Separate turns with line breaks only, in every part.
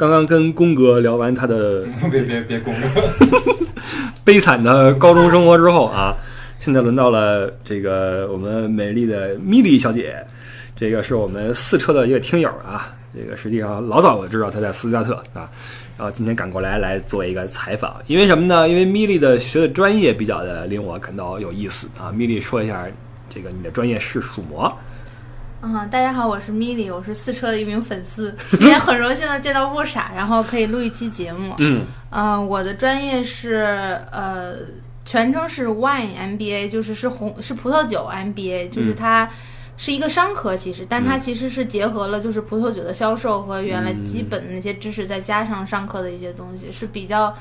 刚刚跟宫哥聊完他的
别别别公
悲惨的高中生活之后啊，现在轮到了这个我们美丽的米莉小姐，这个是我们四车的一个听友啊，这个实际上老早我知道她在斯图加特啊，然后今天赶过来来做一个采访，因为什么呢？因为米莉的学的专业比较的令我感到有意思啊，米莉说一下这个你的专业是数模。
嗯，大家好，我是米莉，我是四车的一名粉丝，今天很荣幸的见到不傻，然后可以录一期节目。
嗯，
呃，我的专业是呃，全称是 Wine MBA，就是是红是葡萄酒 MBA，就是它是一个商科，其实，但它其实是结合了就是葡萄酒的销售和原来基本的那些知识，再加上上课的一些东西，是比较。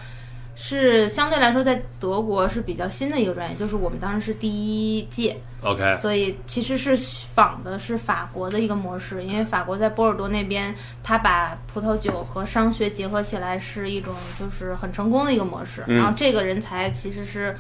是相对来说，在德国是比较新的一个专业，就是我们当时是第一届
，OK，
所以其实是仿的是法国的一个模式，因为法国在波尔多那边，他把葡萄酒和商学结合起来是一种就是很成功的一个模式。
嗯
然后这个人才其实是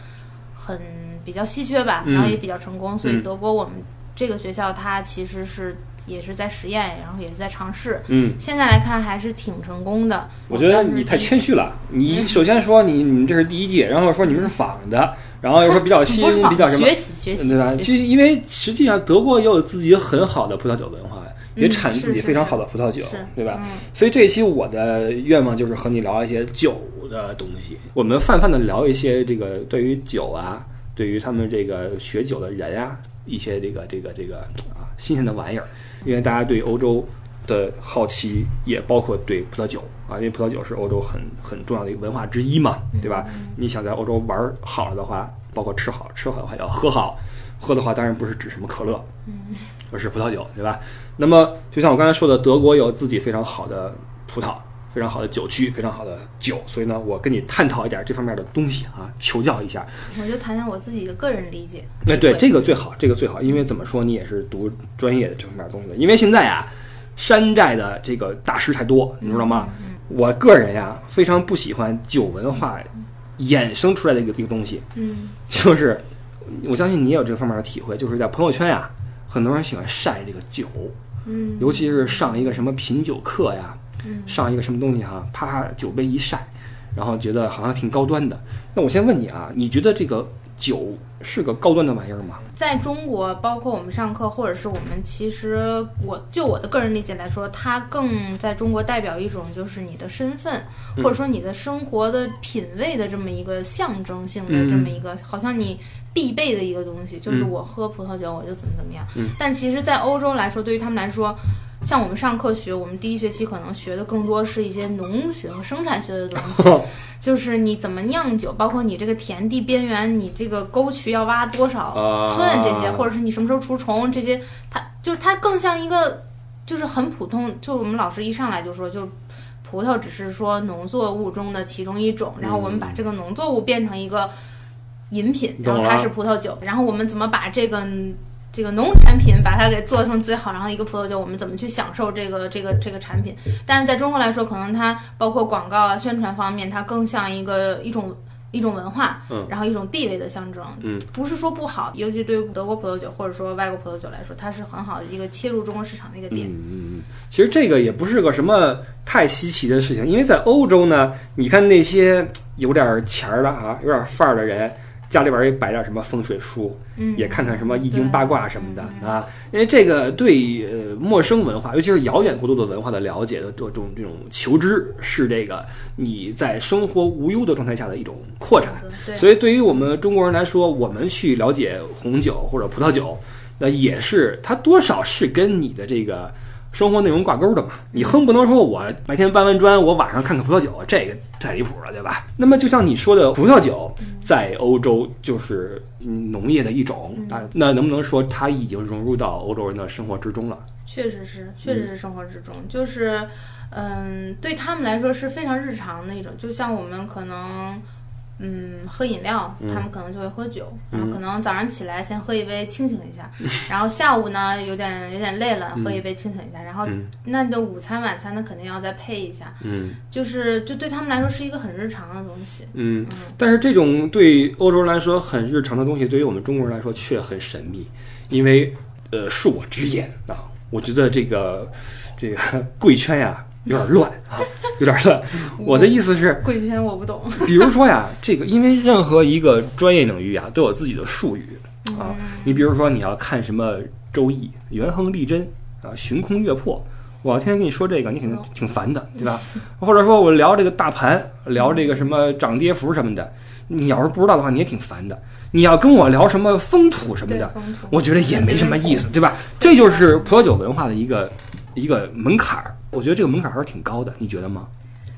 很比较稀缺吧，
嗯
然后也比较成功，所以
嗯
德国我们这个学校它其实是也是在实验，然后也是在尝试。
嗯。
现在来看还是挺成功的。
我觉得你太谦虚了。你首先说你你们这是第一届，然后说你们是仿的，然后又说比较新 比较什么
学，习学习，
对吧？
学
其实因为实际上德国也有自己很好的葡萄酒文化，也
嗯
产自己非常好的葡萄酒
是，
对吧？
嗯
所以这一期我的愿望就是和你聊一些酒的东西，我们泛泛的聊一些这个对于酒啊，对于他们这个学酒的人啊，一些这个这个这个啊新鲜的玩意儿，因为大家对欧洲的好奇也包括对葡萄酒啊，因为葡萄酒是欧洲很很重要的一个文化之一嘛，对吧？你想在欧洲玩好了的话，包括吃好，吃好的话要喝好，喝的话当然不是指什么可乐，而是葡萄酒，对吧？那么就像我刚才说的，德国有自己非常好的葡萄。非常好的酒区，非常好的酒，所以呢，我跟你探讨一点这方面的东西啊，求教一下。
我就谈谈我自己的个人理解。
那对这个最好，这个最好，因为怎么说，你也是读专业的这方面东西的。因为现在啊，山寨的这个大师太多，你知道吗？我个人呀，非常不喜欢酒文化衍生出来的一个一个东西，
嗯
就是我相信你也有这方面的体会，就是在朋友圈呀，很多人喜欢晒这个酒，
嗯
尤其是上一个什么品酒课呀，
嗯
上一个什么东西哈，啪酒杯一晒，然后觉得好像挺高端的。那我先问你啊，你觉得这个酒是个高端的玩意儿吗？
在中国，包括我们上课，或者是我们其实我就我的个人理解来说，它更在中国代表一种就是你的身份，
嗯
或者说你的生活的品味的这么一个象征性的
嗯
这么一个，好像你必备的一个东西，就是
嗯
我喝葡萄酒我就怎么怎么样。
嗯
但其实，在欧洲来说，对于他们来说。像我们上课学，我们第一学期可能学的更多是一些农学和生产学的东西，就是你怎么酿酒，包括你这个田地边缘，你这个沟渠要挖多少
啊
寸这些，或者是你什么时候除虫这些，它就是它更像一个，就是很普通。就我们老师一上来就说，就葡萄只是说农作物中的其中一种，然后我们把这个农作物变成一个饮品，然后它是葡萄酒，然后我们怎么把这个。这个农产品把它给做成最好，然后一个葡萄酒，我们怎么去享受这个这个这个产品？但是在中国来说，可能它包括广告啊、宣传方面，它更像一个一种一种文化，
嗯
然后一种地位的象征。
嗯，
不是说不好，尤其对于德国葡萄酒或者说外国葡萄酒来说，它是很好的一个切入中国市场的一个点。
嗯嗯嗯，其实这个也不是个什么太稀奇的事情，因为在欧洲呢，你看那些有点钱儿的啊，有点范儿的人。家里边也摆点什么风水书，
嗯，
也看看什么易经八卦什么的
对。
啊，因为这个对呃陌生文化，尤其是遥远国度的文化的了解的这种这种求知，是这个你在生活无忧的状态下的一种扩展。
对，
所以对于我们中国人来说，我们去了解红酒或者葡萄酒，那也是它多少是跟你的这个生活内容挂钩的嘛。你哼不能说我白天搬完砖，我晚上看看葡萄酒，这个太离谱了，对吧？那么就像你说的，葡萄酒在欧洲就是嗯农业的一种啊，那能不能说它已经融入到欧洲人的生活之中了？
确实是，确实是生活之中，就是，嗯，对他们来说是非常日常的一种，就像我们可能。嗯，喝饮料，他们可能就会喝酒，然后可能早上起来先喝一杯清醒一下，然后下午呢有点有点累了，喝一杯清醒一下，然后
嗯
那你的午餐晚餐呢肯定要再配一下，
嗯
就是就对他们来说是一个很日常的东西。
嗯，但是这种对欧洲人来说很日常的东西，对于我们中国人来说却很神秘，因为呃，恕我直言啊，我觉得这个这个贵圈呀有点乱啊，有点乱。我的意思是，
贵圈我不懂。
比如说呀，这个因为任何一个专业领域啊，都有自己的术语啊。你比如说你要看什么《周易》，元亨利贞啊，旬空月破。我天天跟你说这个，你肯定挺烦的，对吧？或者说我聊这个大盘，聊这个什么涨跌幅什么的，你要是不知道的话，你也挺烦的。你要跟我聊什么风土什么的，我觉得也没什么意思，对吧？这就是葡萄酒文化的一个一个门槛儿。我觉得这个门槛还是挺高的，你觉得吗？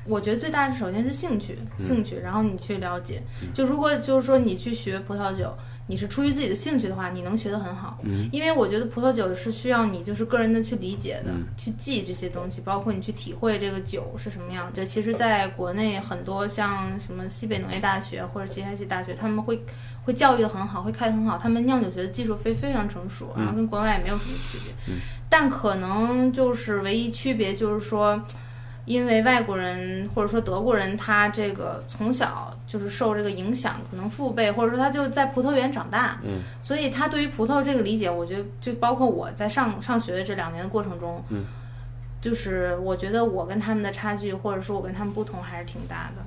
我觉得最大的首先是兴趣，兴趣，然后你去了解。就如果就是说你去学葡萄酒。你是出于自己的兴趣的话，你能学得很好。
嗯，
因为我觉得葡萄酒是需要你就是个人的去理解的，去记这些东西，包括你去体会这个酒是什么样。这其实在国内很多像什么西北农业大学或者其他一些大学，他们会会教育的很好，会开得很好。他们酿酒学的技术非非常成熟，然后跟国外也没有什么区别。
嗯，
但可能就是唯一区别就是说。因为外国人或者说德国人，他这个从小就是受这个影响，可能父辈或者说他就在葡萄园长大，
嗯，
所以他对于葡萄这个理解，我觉得就包括我在上上学的这两年的过程中，
嗯，
就是我觉得我跟他们的差距，或者说我跟他们不同还是挺大的。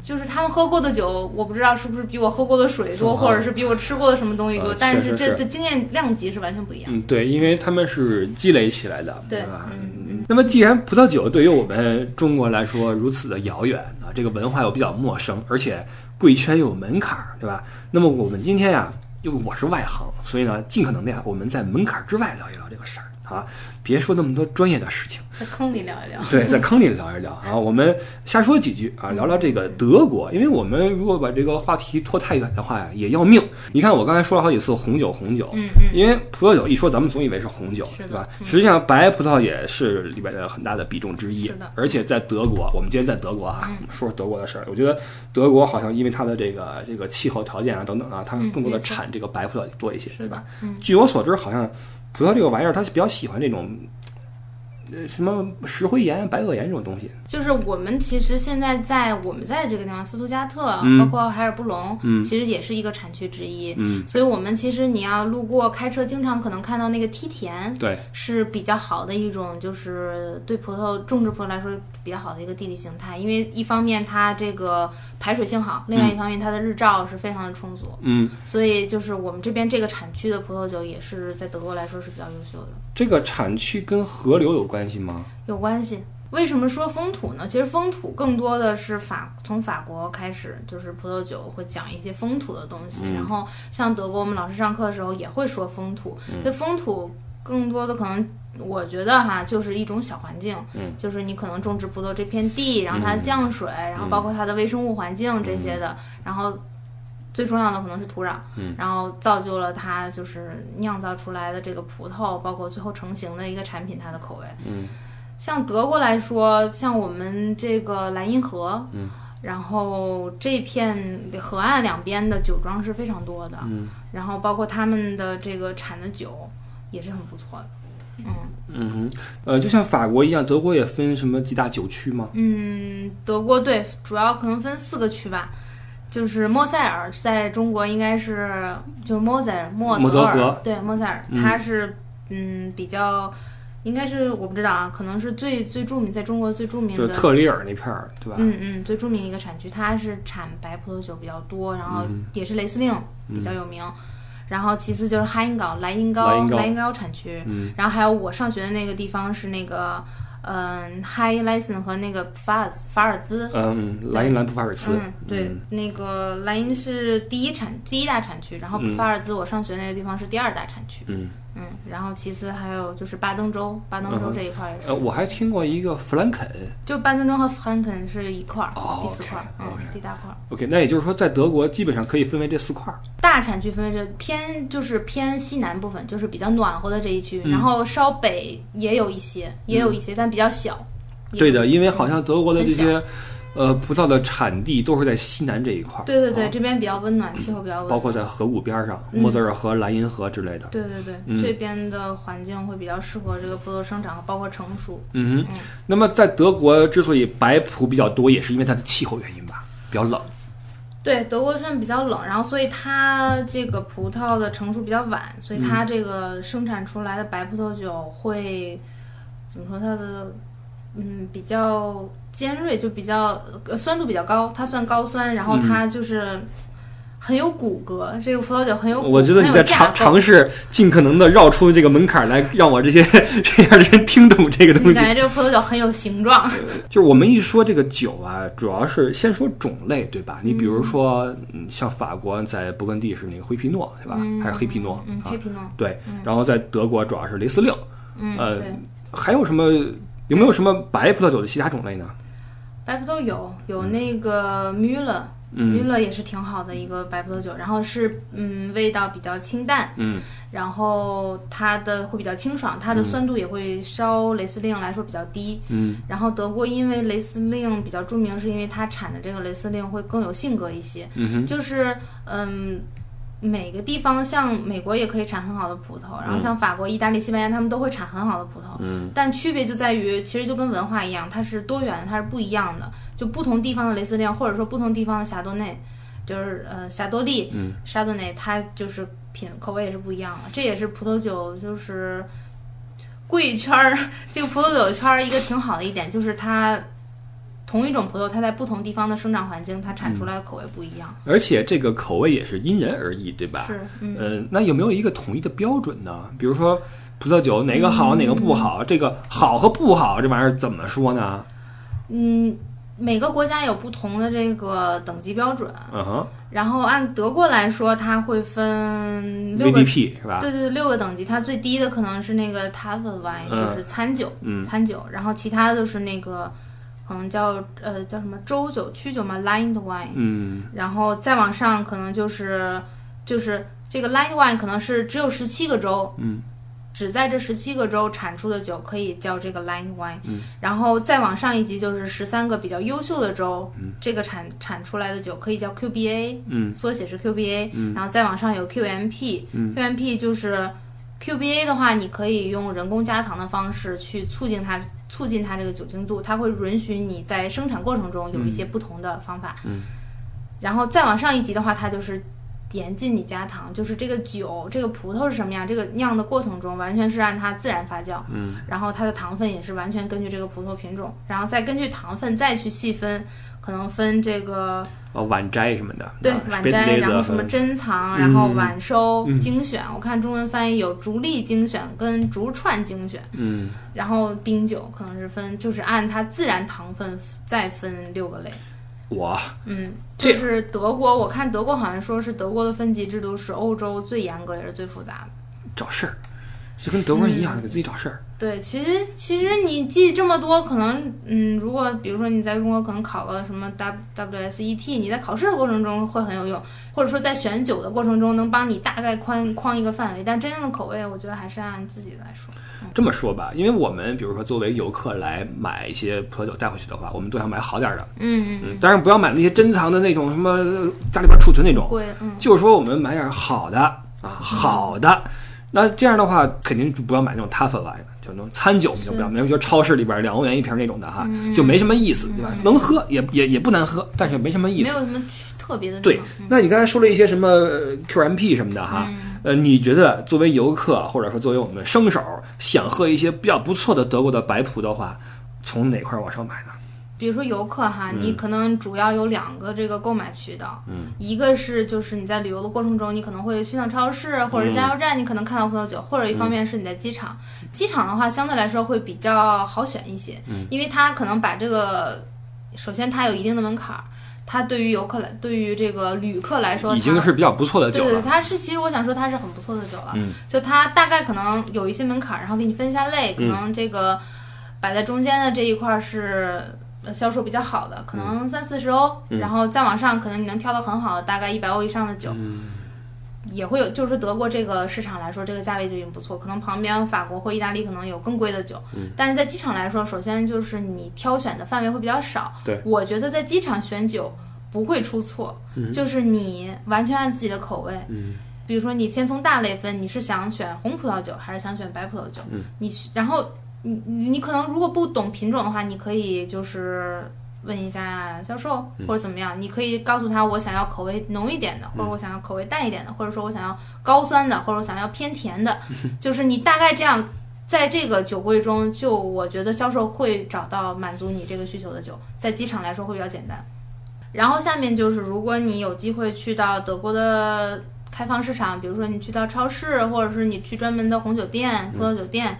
就是他们喝过的酒，我不知道是不是比我喝过的水多，或者是比我吃过的什么东西多，但
是
这这经验量级是完全不一样。
嗯，对，因为他们是积累起来的，
对
吧？
嗯。
那么，既然葡萄酒对于我们中国来说如此的遥远啊，这个文化又比较陌生，而且贵圈又有门槛，对吧？那么我们今天呀，因为我是外行，所以呢，尽可能的呀，我们在门槛之外聊一聊这个事儿。啊，别说那么多专业的事情，
在坑里聊一聊。
对，在坑里聊一聊啊，我们瞎说几句啊，聊聊这个德国。因为我们如果把这个话题拖太远的话呀，也要命。你看，我刚才说了好几次红酒，红酒，
嗯嗯，
因为葡萄酒一说，咱们总以为是红酒，
是
吧？实际上，白葡萄也是里边的很大的比重之一。
是的。
而且在德国，我们今天在德国啊，说说德国的事儿。我觉得德国好像因为它的这个这个气候条件啊等等啊，它更多的产这个白葡萄多一些，
是
吧？
嗯。
据我所知，好像。葡萄这个玩意儿，它比较喜欢这种，呃，什么石灰岩、白垩岩这种东西。
就是我们其实现在在我们在这个地方，斯图加特，包括海尔布隆，其实也是一个产区之一。
嗯，
所以我们其实你要路过开车，经常可能看到那个梯田，
对，
是比较好的一种，就是对葡萄种植葡萄来说比较好的一个地理形态。因为一方面它这个排水性好，另外一方面它的日照是非常的充足。
嗯，
所以就是我们这边这个产区的葡萄酒也是在德国来说是比较优秀的。
这个产区跟河流有关系吗？
有关系。为什么说风土呢？其实风土更多的是法从法国开始，就是葡萄酒会讲一些风土的东西。然后像德国，我们老师上课的时候也会说风土。这风土更多的可能，我觉得哈，就是一种小环境。
嗯，
就是你可能种植葡萄这片地，然后它的降水，然后包括它的微生物环境这些的，然后最重要的可能是土壤。
嗯，
然后造就了它就是酿造出来的这个葡萄，包括最后成型的一个产品，它的口味。
嗯。
像德国来说，像我们这个莱茵河，
嗯，
然后这片河岸两边的酒庄是非常多的，
嗯，
然后包括他们的这个产的酒也是很不错的，嗯
嗯哼，呃，就像法国一样，德国也分什么几大酒区吗？
嗯，德国对，主要可能分四个区吧，就是莫塞尔，在中国应该是就是莫塞尔莫
泽尔，
对，莫塞尔，它是嗯比较。应该是我不知道啊，可能是最最著名，在中国最著名的，
就特里尔那片儿，对吧？
嗯嗯，最著名的一个产区，它是产白葡萄酒比较多，然后也是雷司令比较有名，然后其次就是哈因港莱茵高莱茵高产区，然后还有我上学的那个地方是那个。嗯，High l i s e n 和那个法尔法尔兹，
嗯，莱茵兰普法尔兹，
嗯，对，那个莱茵是第一产第一大产区，然后普法尔兹我上学那个地方是第二大产区，
嗯
嗯，然后其次还有就是巴登州，巴登州这一块也是，
呃，我还听过一个弗兰肯，
就巴登州和弗兰肯是一块儿，
哦，
第四块，嗯，第大块
，OK，那也就是说在德国基本上可以分为这四块，
大产区分为这偏就是偏西南部分，就是比较暖和的这一区，然后稍北也有一些，也有一些，但。比较小，
对的，因为好像德国的这些，呃，葡萄的产地都是在西南这一块儿。
对对对，这边比较温暖，气候比较温暖，
包括在河谷边上，莫泽尔河、莱茵河之类的。
对对对，这边的环境会比较适合这个葡萄生长，包括成熟。
嗯哼，那么在德国之所以白葡比较多，也是因为它的气候原因吧，比较冷。
对，德国算比较冷，然后所以它这个葡萄的成熟比较晚，所以它这个生产出来的白葡萄酒会。怎么说它的嗯比较尖锐，就比较呃酸度比较高，它算高酸，然后它就是很有骨骼，这个葡萄酒很有骨，
我觉得你在尝尝试尽可能的绕出这个门槛来，让我这些 这样的人听懂这个东西。
感觉这个葡萄酒很有形状，
就是我们一说这个酒啊，主要是先说种类，对吧？你比如说，嗯，像法国在勃艮第是那个灰皮诺，对吧？
嗯
还是黑皮诺
嗯，
啊
黑？皮诺，
对，然后在德国主要是雷司令，
嗯，
呃
对，
还有什么？有没有什么白葡萄酒的其他种类呢？
白葡萄有有那个 Müller。
嗯
Müller 也是挺好的一个白葡萄酒，然后是嗯味道比较清淡，
嗯
然后它的会比较清爽，它的酸度也会稍雷司令来说比较低。
嗯
然后德国因为雷司令比较著名，是因为它产的这个雷司令会更有性格一些，就是嗯。每个地方像美国也可以产很好的葡萄，然后像法国、意大利、西班牙，他们都会产很好的葡萄。
嗯
但区别就在于，其实就跟文化一样，它是多元的，它是不一样的。就不同地方的雷司令，或者说不同地方的霞多内，就是呃霞多丽、
嗯
沙多内，它就是品口味也是不一样的。这也是葡萄酒就是贵圈儿这个葡萄酒圈儿一个挺好的一点，就是它同一种葡萄，它在不同地方的生长环境，它产出来的口味不一样。
而且这个口味也是因人而异，对吧？
是，嗯。
呃，那有没有一个统一的标准呢？比如说葡萄酒哪个好，哪个不好？这个好和不好这玩意儿怎么说呢？
嗯，每个国家有不同的这个等级标准，
嗯哼
然后按德国来说，它会分六个
，，VDP 是吧？
对对对，六个等级。它最低的可能是那个 Tafelwein，、
嗯
就是餐酒，
嗯
餐酒。然后其他的都是那个可能叫呃叫什么州酒、曲酒嘛，Lined wine。
嗯。
然后再往上可能就是就是这个 Lined wine 可能是只有十七个州，
嗯。
只在这十七个州产出的酒可以叫这个 lined wine，、
嗯。
然后再往上一级就是十三个比较优秀的州，
嗯。
这个产产出来的酒可以叫 QBA，
嗯。
缩写是 QBA，、
嗯。
然后再往上有 QMP，QMP、
嗯。
QMP 就是 QBA 的话，你可以用人工加糖的方式去促进它促进它这个酒精度，它会允许你在生产过程中有一些不同的方法，
嗯。
然后再往上一级的话，它就是。严禁你加糖，就是这个酒，这个葡萄是什么样，这个酿的过程中完全是按它自然发酵，
嗯。
然后它的糖分也是完全根据这个葡萄品种，然后再根据糖分再去细分，可能分这个
哦，晚摘什么的，
对
啊
晚摘，然后什么珍藏，
嗯
然后晚收、
嗯
精选，我看中文翻译有逐粒精选跟逐串精选，
嗯，
然后冰酒可能是分就是按它自然糖分再分六个类。
我
嗯，就是德国，我看德国好像说是德国的分级制度是欧洲最严格也是最复杂的。
找事儿，就跟德国人一样，给自己找事儿。
对，其实其实你记这么多，可能嗯，如果比如说你在中国可能考个什么 W WSET，你在考试的过程中会很有用，或者说在选酒的过程中能帮你大概框框一个范围，但真正的口味，我觉得还是按自己来说。
这么说吧，因为我们比如说作为游客来买一些葡萄酒带回去的话，我们都想买好点儿的，
嗯
嗯，当然不要买那些珍藏的那种什么呃家里边储存那种，
贵，嗯，
就是说我们买点好的啊，好的。那这样的话，肯定就不要买那种 t a f e wine 的，就那种餐酒，你就不要买，比如说超市里边两欧元一瓶那种的哈，就没什么意思，对吧？能喝也也也不难喝，但是没什么意思。
没有什么特别的
对。
嗯，
那你刚才说了一些什么呃 QMP 什么的哈，呃，你觉得作为游客或者说作为我们生手，想喝一些比较不错的德国的白葡的话，从哪块儿往上买呢？
比如说游客哈，你可能主要有两个这个购买渠道，
嗯，
一个是就是你在旅游的过程中，你可能会去趟超市或者是加油站，你可能看到葡萄酒，或者一方面是你在机场，机场的话相对来说会比较好选一些，
嗯。
因为它可能把这个，首先它有一定的门槛儿，它对于游客来，对于这个旅客来说，
已经
它
是比较不错的
对对，
酒了。
它是其实我想说它是很不错的酒了，
嗯。
就它大概可能有一些门槛儿，然后给你分一下类，可
嗯。
能这个摆在中间的这一块儿是呃销售比较好的，可能三四十欧，
嗯
然后再往上可能你能挑到很好的，大概一百欧以上的酒。
嗯
也会有，就是德国这个市场来说，这个价位就已经不错。可能旁边法国或意大利可能有更贵的酒，
嗯
但是在机场来说，首先就是你挑选的范围会比较少。
对，
我觉得在机场选酒不会出错，
嗯
就是你完全按自己的口味。
嗯
比如说，你先从大类分，你是想选红葡萄酒还是想选白葡萄酒？
嗯，
你然后你你你可能如果不懂品种的话，你可以就是问一下销售
嗯
或者怎么样，你可以告诉他我想要口味浓一点的，或者我想要口味淡一点的，或者说我想要高酸的，或者我想要偏甜的，就是你大概这样在这个酒柜中，就我觉得销售会找到满足你这个需求的酒，在机场来说会比较简单。然后下面就是，如果你有机会去到德国的开放市场，比如说你去到超市，或者是你去专门的红酒店、葡萄酒店，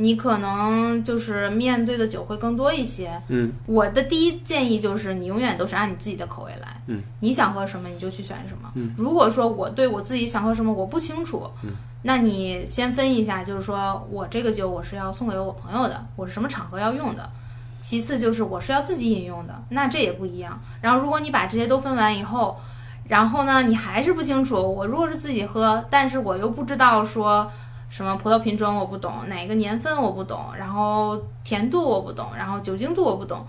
你可能就是面对的酒会更多一些。
嗯，
我的第一建议就是，你永远都是按你自己的口味来。
嗯，
你想喝什么你就去选什么。
嗯，
如果说我对我自己想喝什么我不清楚，
嗯，
那你先分一下，就是说我这个酒我是要送给我朋友的，我是什么场合要用的。其次就是我是要自己饮用的，那这也不一样。然后如果你把这些都分完以后，然后呢，你还是不清楚，我如果是自己喝，但是我又不知道说什么葡萄品种我不懂，哪个年份我不懂，然后甜度我不懂，然后酒精度我不懂，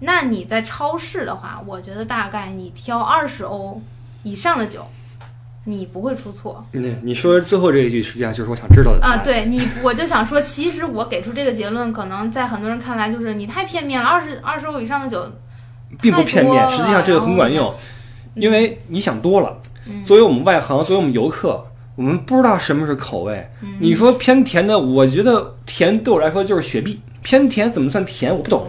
那你在超市的话，我觉得大概你挑二十欧以上的酒，你不会出错。
你你说最后这一句，实际上就是我想知道的
啊，
案。
对你，我就想说，其实我给出这个结论，可能在很多人看来就是你太片面了。二十二十欧以上的酒，
并不片面，实际上这个很管用，因为你想多了。
嗯
作为我们外行，作为我们游客，我们不知道什么是口味。
嗯
你说偏甜的，我觉得甜对我来说就是雪碧，偏甜怎么算甜？我不懂，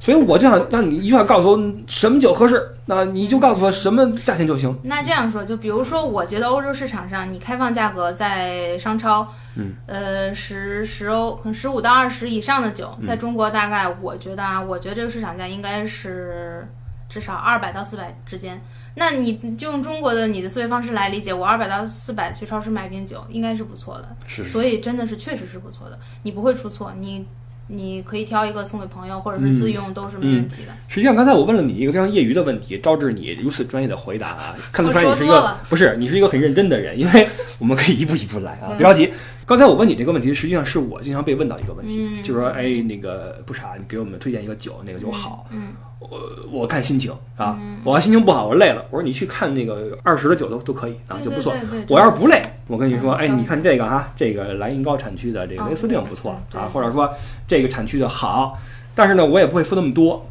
所以我就想让你一定要告诉我什么酒合适，那你就告诉我什么价钱就行。
那这样说，就比如说，我觉得欧洲市场上，你开放价格在商超，
嗯，
呃，十十欧，可能十五到二十以上的酒，
嗯
在中国大概，我觉得啊，我觉得这个市场价应该是至少二百到四百之间。那你就用中国的你的思维方式来理解，我二百到四百去超市买瓶酒，应该是不错的。
是。
所以真的是确实是不错的，你不会出错，你你可以挑一个送给朋友或者是自用、都是没问题的。
实际上，刚才我问了你一个非常业余的问题，招致你如此专业的回答啊，看得出来你是一个不是你是一个很认真的人，因为我们可以一步一步来啊，
嗯。
别着急。刚才我问你这个问题，实际上是我经常被问到一个问题，
嗯。
就是说，哎，那个不傻，你给我们推荐一个酒，那个酒好，
嗯
我我看心情啊，我要心情不好，我累了，我说你去看那个二十的酒都都可以啊，就不错。我要是不累，我跟你说，哎，你看这个哈，这个莱茵高产区的这个
哦
威斯令不错啊，或者说这个产区的好，但是呢，我也不会付那么多，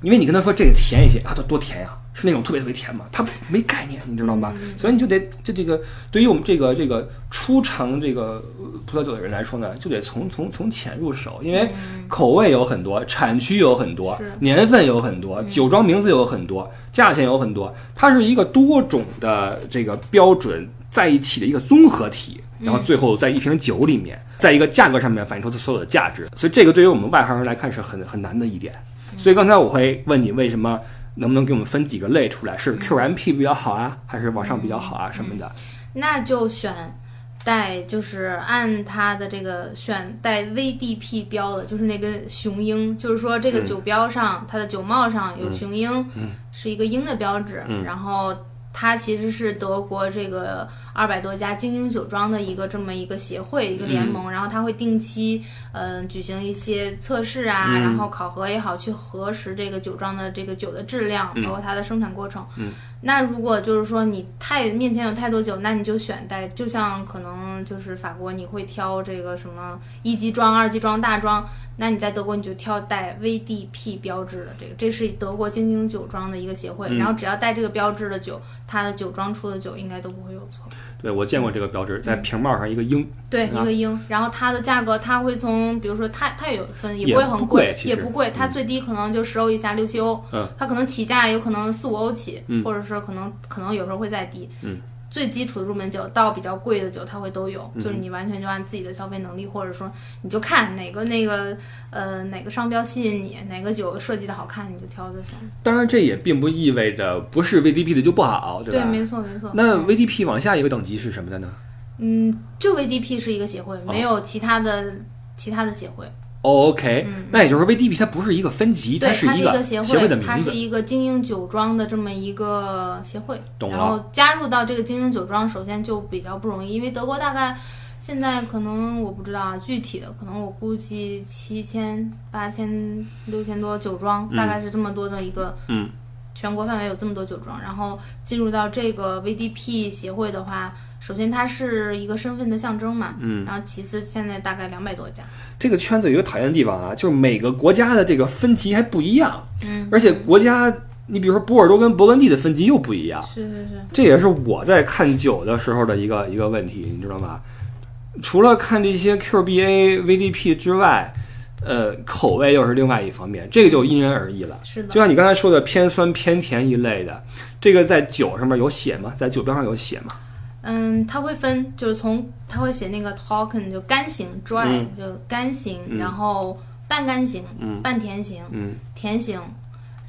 因为你跟他说这个甜一些啊，多多甜呀、是那种特别特别甜嘛，他没概念，你知道吗？
嗯
所以你就得这这个对于我们这个这个初尝这个呃葡萄酒的人来说呢，就得从从从浅入手，因为
嗯
口味有很多，产区有很多，年份有很多，酒庄名字有很多，价钱有很多，它是一个多种的这个标准在一起的一个综合体，然后最后在一瓶酒里面，在一个价格上面反映出它所有的价值，所以这个对于我们外行人来看是很很难的一点。所以刚才我会问你为什么。能不能给我们分几个类出来？是 QMP 比较好啊，还是往上比较好啊什么的？
那就选带，就是按它的这个选带 VDP 标的，就是那根雄鹰，就是说这个
嗯
酒标上、它的酒帽上有雄鹰，
嗯
是一个鹰的标志，
嗯
然后。它其实是德国这个二百多家精英酒庄的一个这么一个协会、一个联盟，然后它会定期嗯、呃举行一些测试啊，
嗯。
然后考核也好，去核实这个酒庄的这个酒的质量，
嗯。
包括它的生产过程。
嗯。
那如果就是说你太面前有太多酒，那你就选带，就像可能就是法国你会挑这个什么一级庄、二级庄、大装，那你在德国你就挑带 VDP 标志的这个，这是德国精英酒庄的一个协会，
嗯。
然后只要带这个标志的酒，它的酒庄出的酒应该都不会有错。
对我见过这个标志，在瓶帽上一个鹰，
对，
啊。
一个鹰，然后它的价格它会从，比如说它它也有分，也
也
不会很
不贵
也不贵，它最低可能就十欧以下，六七欧，
嗯，
它可能起价有可能四五欧起，
嗯。
或者说可能可能有时候会再低，
嗯。
最基础的入门酒到比较贵的酒，它会都有，
嗯
就是你完全就按自己的消费能力，或者说你就看哪个那个呃哪个商标吸引你，哪个酒设计的好看，你就挑就行。
当然这也并不意味着不是 VDP 的就不好，对吧？
对没错没错。
那
嗯
VDP 往下一个等级是什么的呢？
嗯，就 VDP 是一个协会，没有其他的、其他的协会。
哦，OK，
嗯
那也就是说，VDB 它不是一个分级，
对，
是一
个协
会的名字。
它是一个精英酒庄的这么一个协会。
懂了
然后加入到这个精英酒庄，首先就比较不容易，因为德国大概现在可能我不知道啊，具体的可能我估计七千、八千、六千多酒庄，
嗯
大概是这么多的一个。
嗯。
全国范围有这么多酒庄，然后进入到这个 VDP 协会的话，首先它是一个身份的象征嘛，
嗯，
然后其次现在大概两百多家，
这个圈子有一个讨厌的地方啊，就是每个国家的这个分级还不一样，
嗯，
而且国家，你比如说波尔多跟勃艮第的分级又不一样，
是是是，
这也是我在看酒的时候的一个一个问题，你知道吗？除了看这些 QBA、VDP 之外，呃，口味又是另外一方面，这个就因人而异了。
是的
就，像你刚才说的偏酸偏甜一类的，这个在酒上面有写吗？在酒标上有写吗？
嗯，它会分，就是从它会写那个 token 就干型 dry、
嗯
就干型，
嗯
然后半干型、
嗯
半甜型、
嗯
甜型，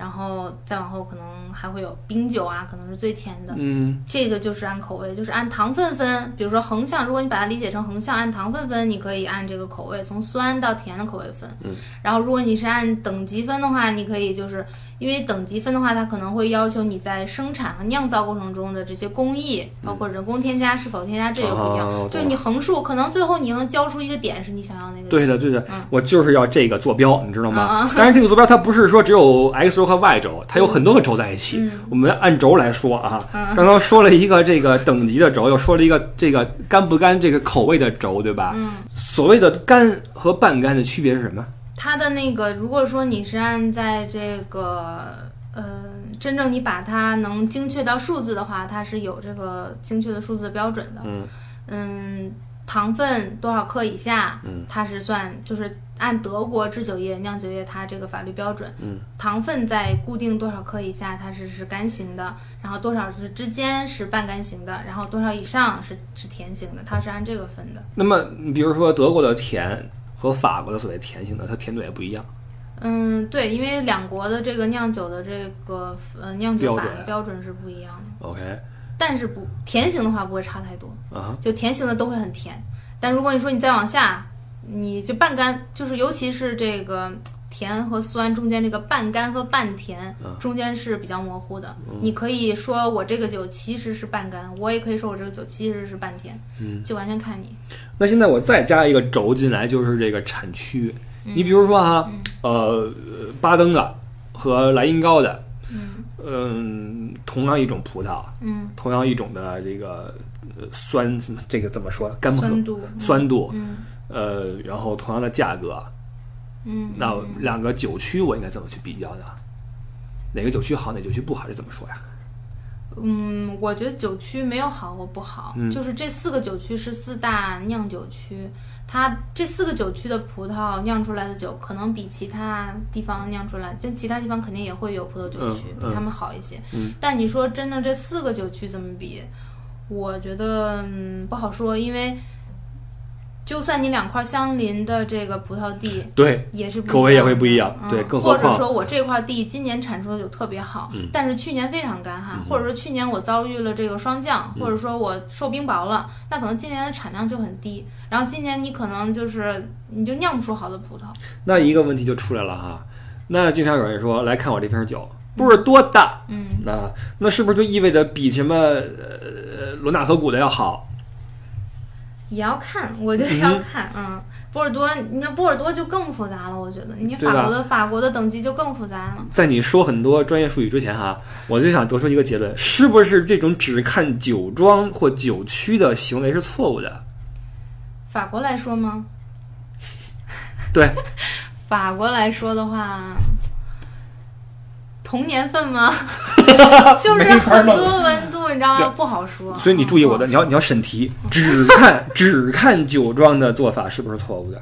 然后再往后可能还会有冰酒啊，可能是最甜的。
嗯
这个就是按口味，就是按糖分分。比如说横向，如果你把它理解成横向按糖分分，你可以按这个口味从酸到甜的口味分。
嗯。
然后如果你是按等级分的话，你可以就是因为等级分的话，它可能会要求你在生产和酿造过程中的这些工艺，包括人工添加是否添加，这也不一样。
哦
就是你横竖，可能最后你能交出一个点是你想要那个。
对的，对的，
嗯
我就是要这个坐标，你知道吗？
嗯嗯
当然，这个坐标它不是说只有 X 轴和 Y 轴，它有很多个轴在一起。
嗯
我们按轴来说啊，
嗯
刚刚说了一个这个等级的轴，又说了一个这个干不干这个口味的轴，对吧？
嗯，
所谓的干和半干的区别是什么？
它的那个，如果说你是按在这个，呃，真正你把它能精确到数字的话，它是有这个精确的数字标准的。
嗯
嗯，糖分多少克以下，
嗯
它是算就是按德国制酒业、酿酒业它这个法律标准，
嗯，
糖分在固定多少克以下，它是是干型的，然后多少是之间是半干型的，然后多少以上是是甜型的，它是按这个分的。
那么，你比如说德国的甜和法国的所谓甜型的，它甜度也不一样。
嗯，对，因为两国的这个酿酒的这个呃酿酒法
标准
标准是不一样的
，OK
但是不甜型的话不会差太多，
啊，
就甜型的都会很甜。但如果你说你再往下，你就半干，就是尤其是这个甜和酸中间这个半干和半甜
嗯
中间是比较模糊的。你可以说我这个酒其实是半干，我也可以说我这个酒其实是半甜，
嗯，
就完全看你。
那现在我再加一个轴进来，就是这个产区。你比如说哈，呃，巴登的和莱茵高的，
嗯
嗯，同样一种葡萄，
嗯，
同样一种的这个呃酸，这个怎么说？干不
酸度，
酸度，
嗯
呃，然后同样的价格，
嗯，
那
嗯
两个酒区我应该怎么去比较呢？哪个酒区好，哪个酒区不好？这怎么说呀？
嗯，我觉得酒区没有好或不好，
嗯
就是这四个酒区是四大酿酒区，它这四个酒区的葡萄酿出来的酒，可能比其他地方酿出来，但其他地方肯定也会有葡萄酒区、比他们好一些。
嗯
但你说真正这四个酒区怎么比，我觉得嗯不好说，因为就算你两块相邻的这个葡萄地，
对，
也是不一
口味也会不一样
嗯、
对更何
或者说我这块地今年产出的就特别好，
嗯
但是去年非常干旱，
嗯
或者说去年我遭遇了这个霜降，
嗯
或者说我受冰雹了，那可能今年的产量就很低，然后今年你可能就是你就酿不出好的葡萄。
那一个问题就出来了哈。那经常有人说来看我这瓶酒，不是多大，
嗯，
那那是不是就意味着比什么呃罗纳河谷的要好？
也要看，我觉得要看，嗯。波尔多，你那波尔多就更复杂了，我觉得你法国的法国的等级就更复杂了。
在你说很多专业术语之前哈，我就想得出一个结论：是不是这种只看酒庄或酒区的行为是错误的？
法国来说吗？
对，
法国来说的话，同年份吗？就是很多温度，你知道吗？不好说。
所以你注意我的，
嗯
你要你要审题，只看 只看酒庄的做法是不是错误的？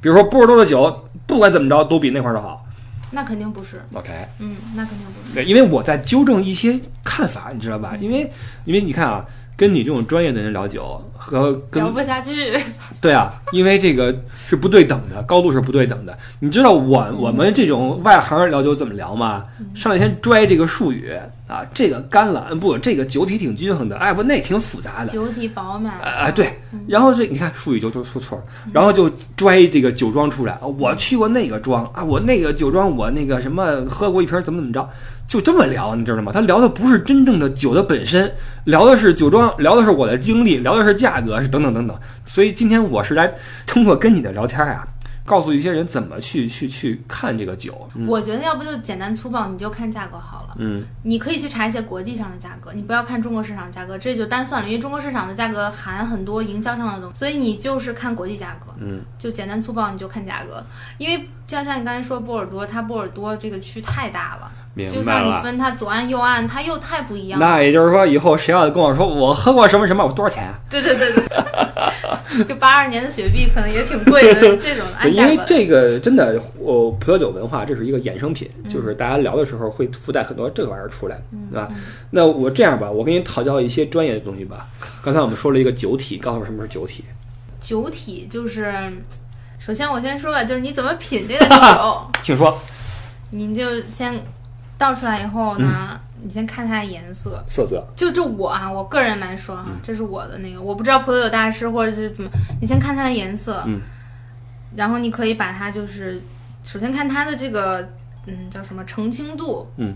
比如说波尔多的酒，不管怎么着都比那块儿的好。
那肯定不是
，OK，
嗯，那肯定不是。
对，因为我在纠正一些看法，你知道吧？因为因为你看啊，跟你这种专业的人聊酒和跟
聊不下去。
对啊，因为这个是不对等的，高度是不对等的。你知道我我们这种外行人聊酒怎么聊吗？上来先拽这个术语啊，这个干了，嗯不，这个酒体挺均衡的，哎不，那挺复杂的。
酒体饱满。
哎哎，对，然后这你看术语就就说错了，然后就拽这个酒庄出来，啊我去过那个庄啊，我那个酒庄我那个什么喝过一瓶怎么怎么着，就这么聊，你知道吗？他聊的不是真正的酒的本身，聊的是酒庄，聊的是我的经历，聊的是价格，是等等等等。所以今天我是来通过跟你的聊天呀、告诉一些人怎么去去去看这个酒。嗯
我觉得要不就简单粗暴，你就看价格好了。
嗯
你可以去查一些国际上的价格，你不要看中国市场的价格，这就单算了，因为中国市场的价格含很多营销上的东西，所以你就是看国际价格。
嗯
就简单粗暴，你就看价格，因为就像你刚才说波尔多，它波尔多这个区太大了，
明
就
白了。
像你分它左岸右岸，它又太不一样了。
那也就是说，以后谁要跟我说我喝过什么什么，我多少钱啊？
对对对对，就八二年的雪碧可能也挺贵的，这种
因为。这个真的，呃，葡萄酒文化这是一个衍生品，
嗯
就是大家聊的时候会附带很多这个玩意儿出来，对吧？那我这样吧，我给你讨教一些专业的东西吧。刚才我们说了一个酒体，告诉我什么是酒体。
酒体就是，首先我先说吧，就是你怎么品这个酒，
请说。
你就先倒出来以后呢，你先看它的颜色。
色泽。
就就我啊，我个人来说啊，
嗯。
这是我的那个，我不知道葡萄酒大师或者是怎么，你先看它的颜色，
嗯。
然后你可以把它就是，首先看它的这个，嗯，叫什么澄清度，
嗯，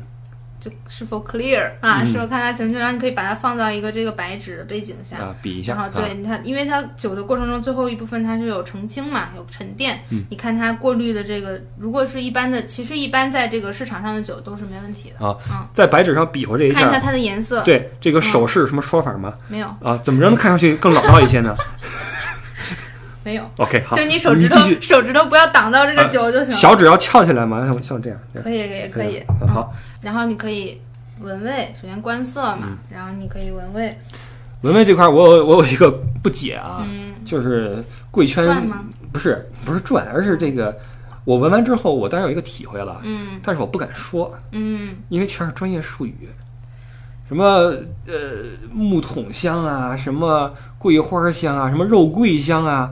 就是否 clear 啊，
嗯
是否看它澄清，然后你可以把它放到一个这个白纸的背景下，
啊，比一下。
然后对它，因为它酒的过程中最后一部分它是有澄清嘛，有沉淀。
嗯
你看它过滤的这个，如果是一般的，其实一般在这个市场上的酒都是没问题的。
啊
嗯，
在白纸上比划这一下，
看一下它的颜色，
对这个手势什么说法吗？
没有
啊，怎么能看上去更老道一些呢
没有
，？OK，好，
就你手指头，手指头不要挡到这个
啊
酒就行了。
小指要翘起来嘛，像 像这样，对。
可以，可以，可以。
嗯。好，
然后你可以闻味，首先观色嘛，
嗯。
然后你可以闻味。
闻味这块儿我有我有一个不解啊，
嗯，
就是贵圈
转吗？
不是不是转，而是这个我闻完之后，我当然有一个体会了，
嗯。
但是我不敢说，
嗯。
因为全是专业术语，什么呃木桶香啊，什么桂花香啊，什么肉桂香啊，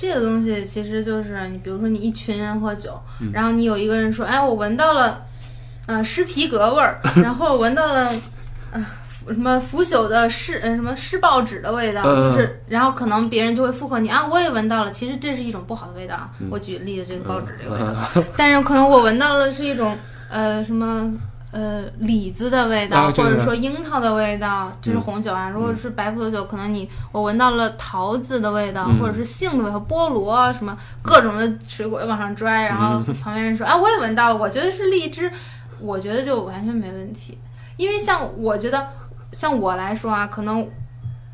这个东西其实就是你，比如说你一群人喝酒，
嗯。
然后你有一个人说，哎，我闻到了，呃，湿皮革味儿，然后闻到了，呃，什么腐朽的湿呃什么湿报纸的味道，
嗯
就是，然后可能别人就会附和你啊，我也闻到了，其实这是一种不好的味道我举例的这个报纸这个味道，但是可能我闻到的是一种呃什么。呃，李子的味道，
啊
或者说樱桃的味道，这是
嗯
红酒啊。如果是白葡萄酒，可能你我闻到了桃子的味道，
嗯
或者是杏的味道，菠萝啊什么各种的水果往上拽，然后旁边人说，啊，我也闻到了，我觉得是荔枝，我觉得就完全没问题。因为像我觉得，像我来说啊，可能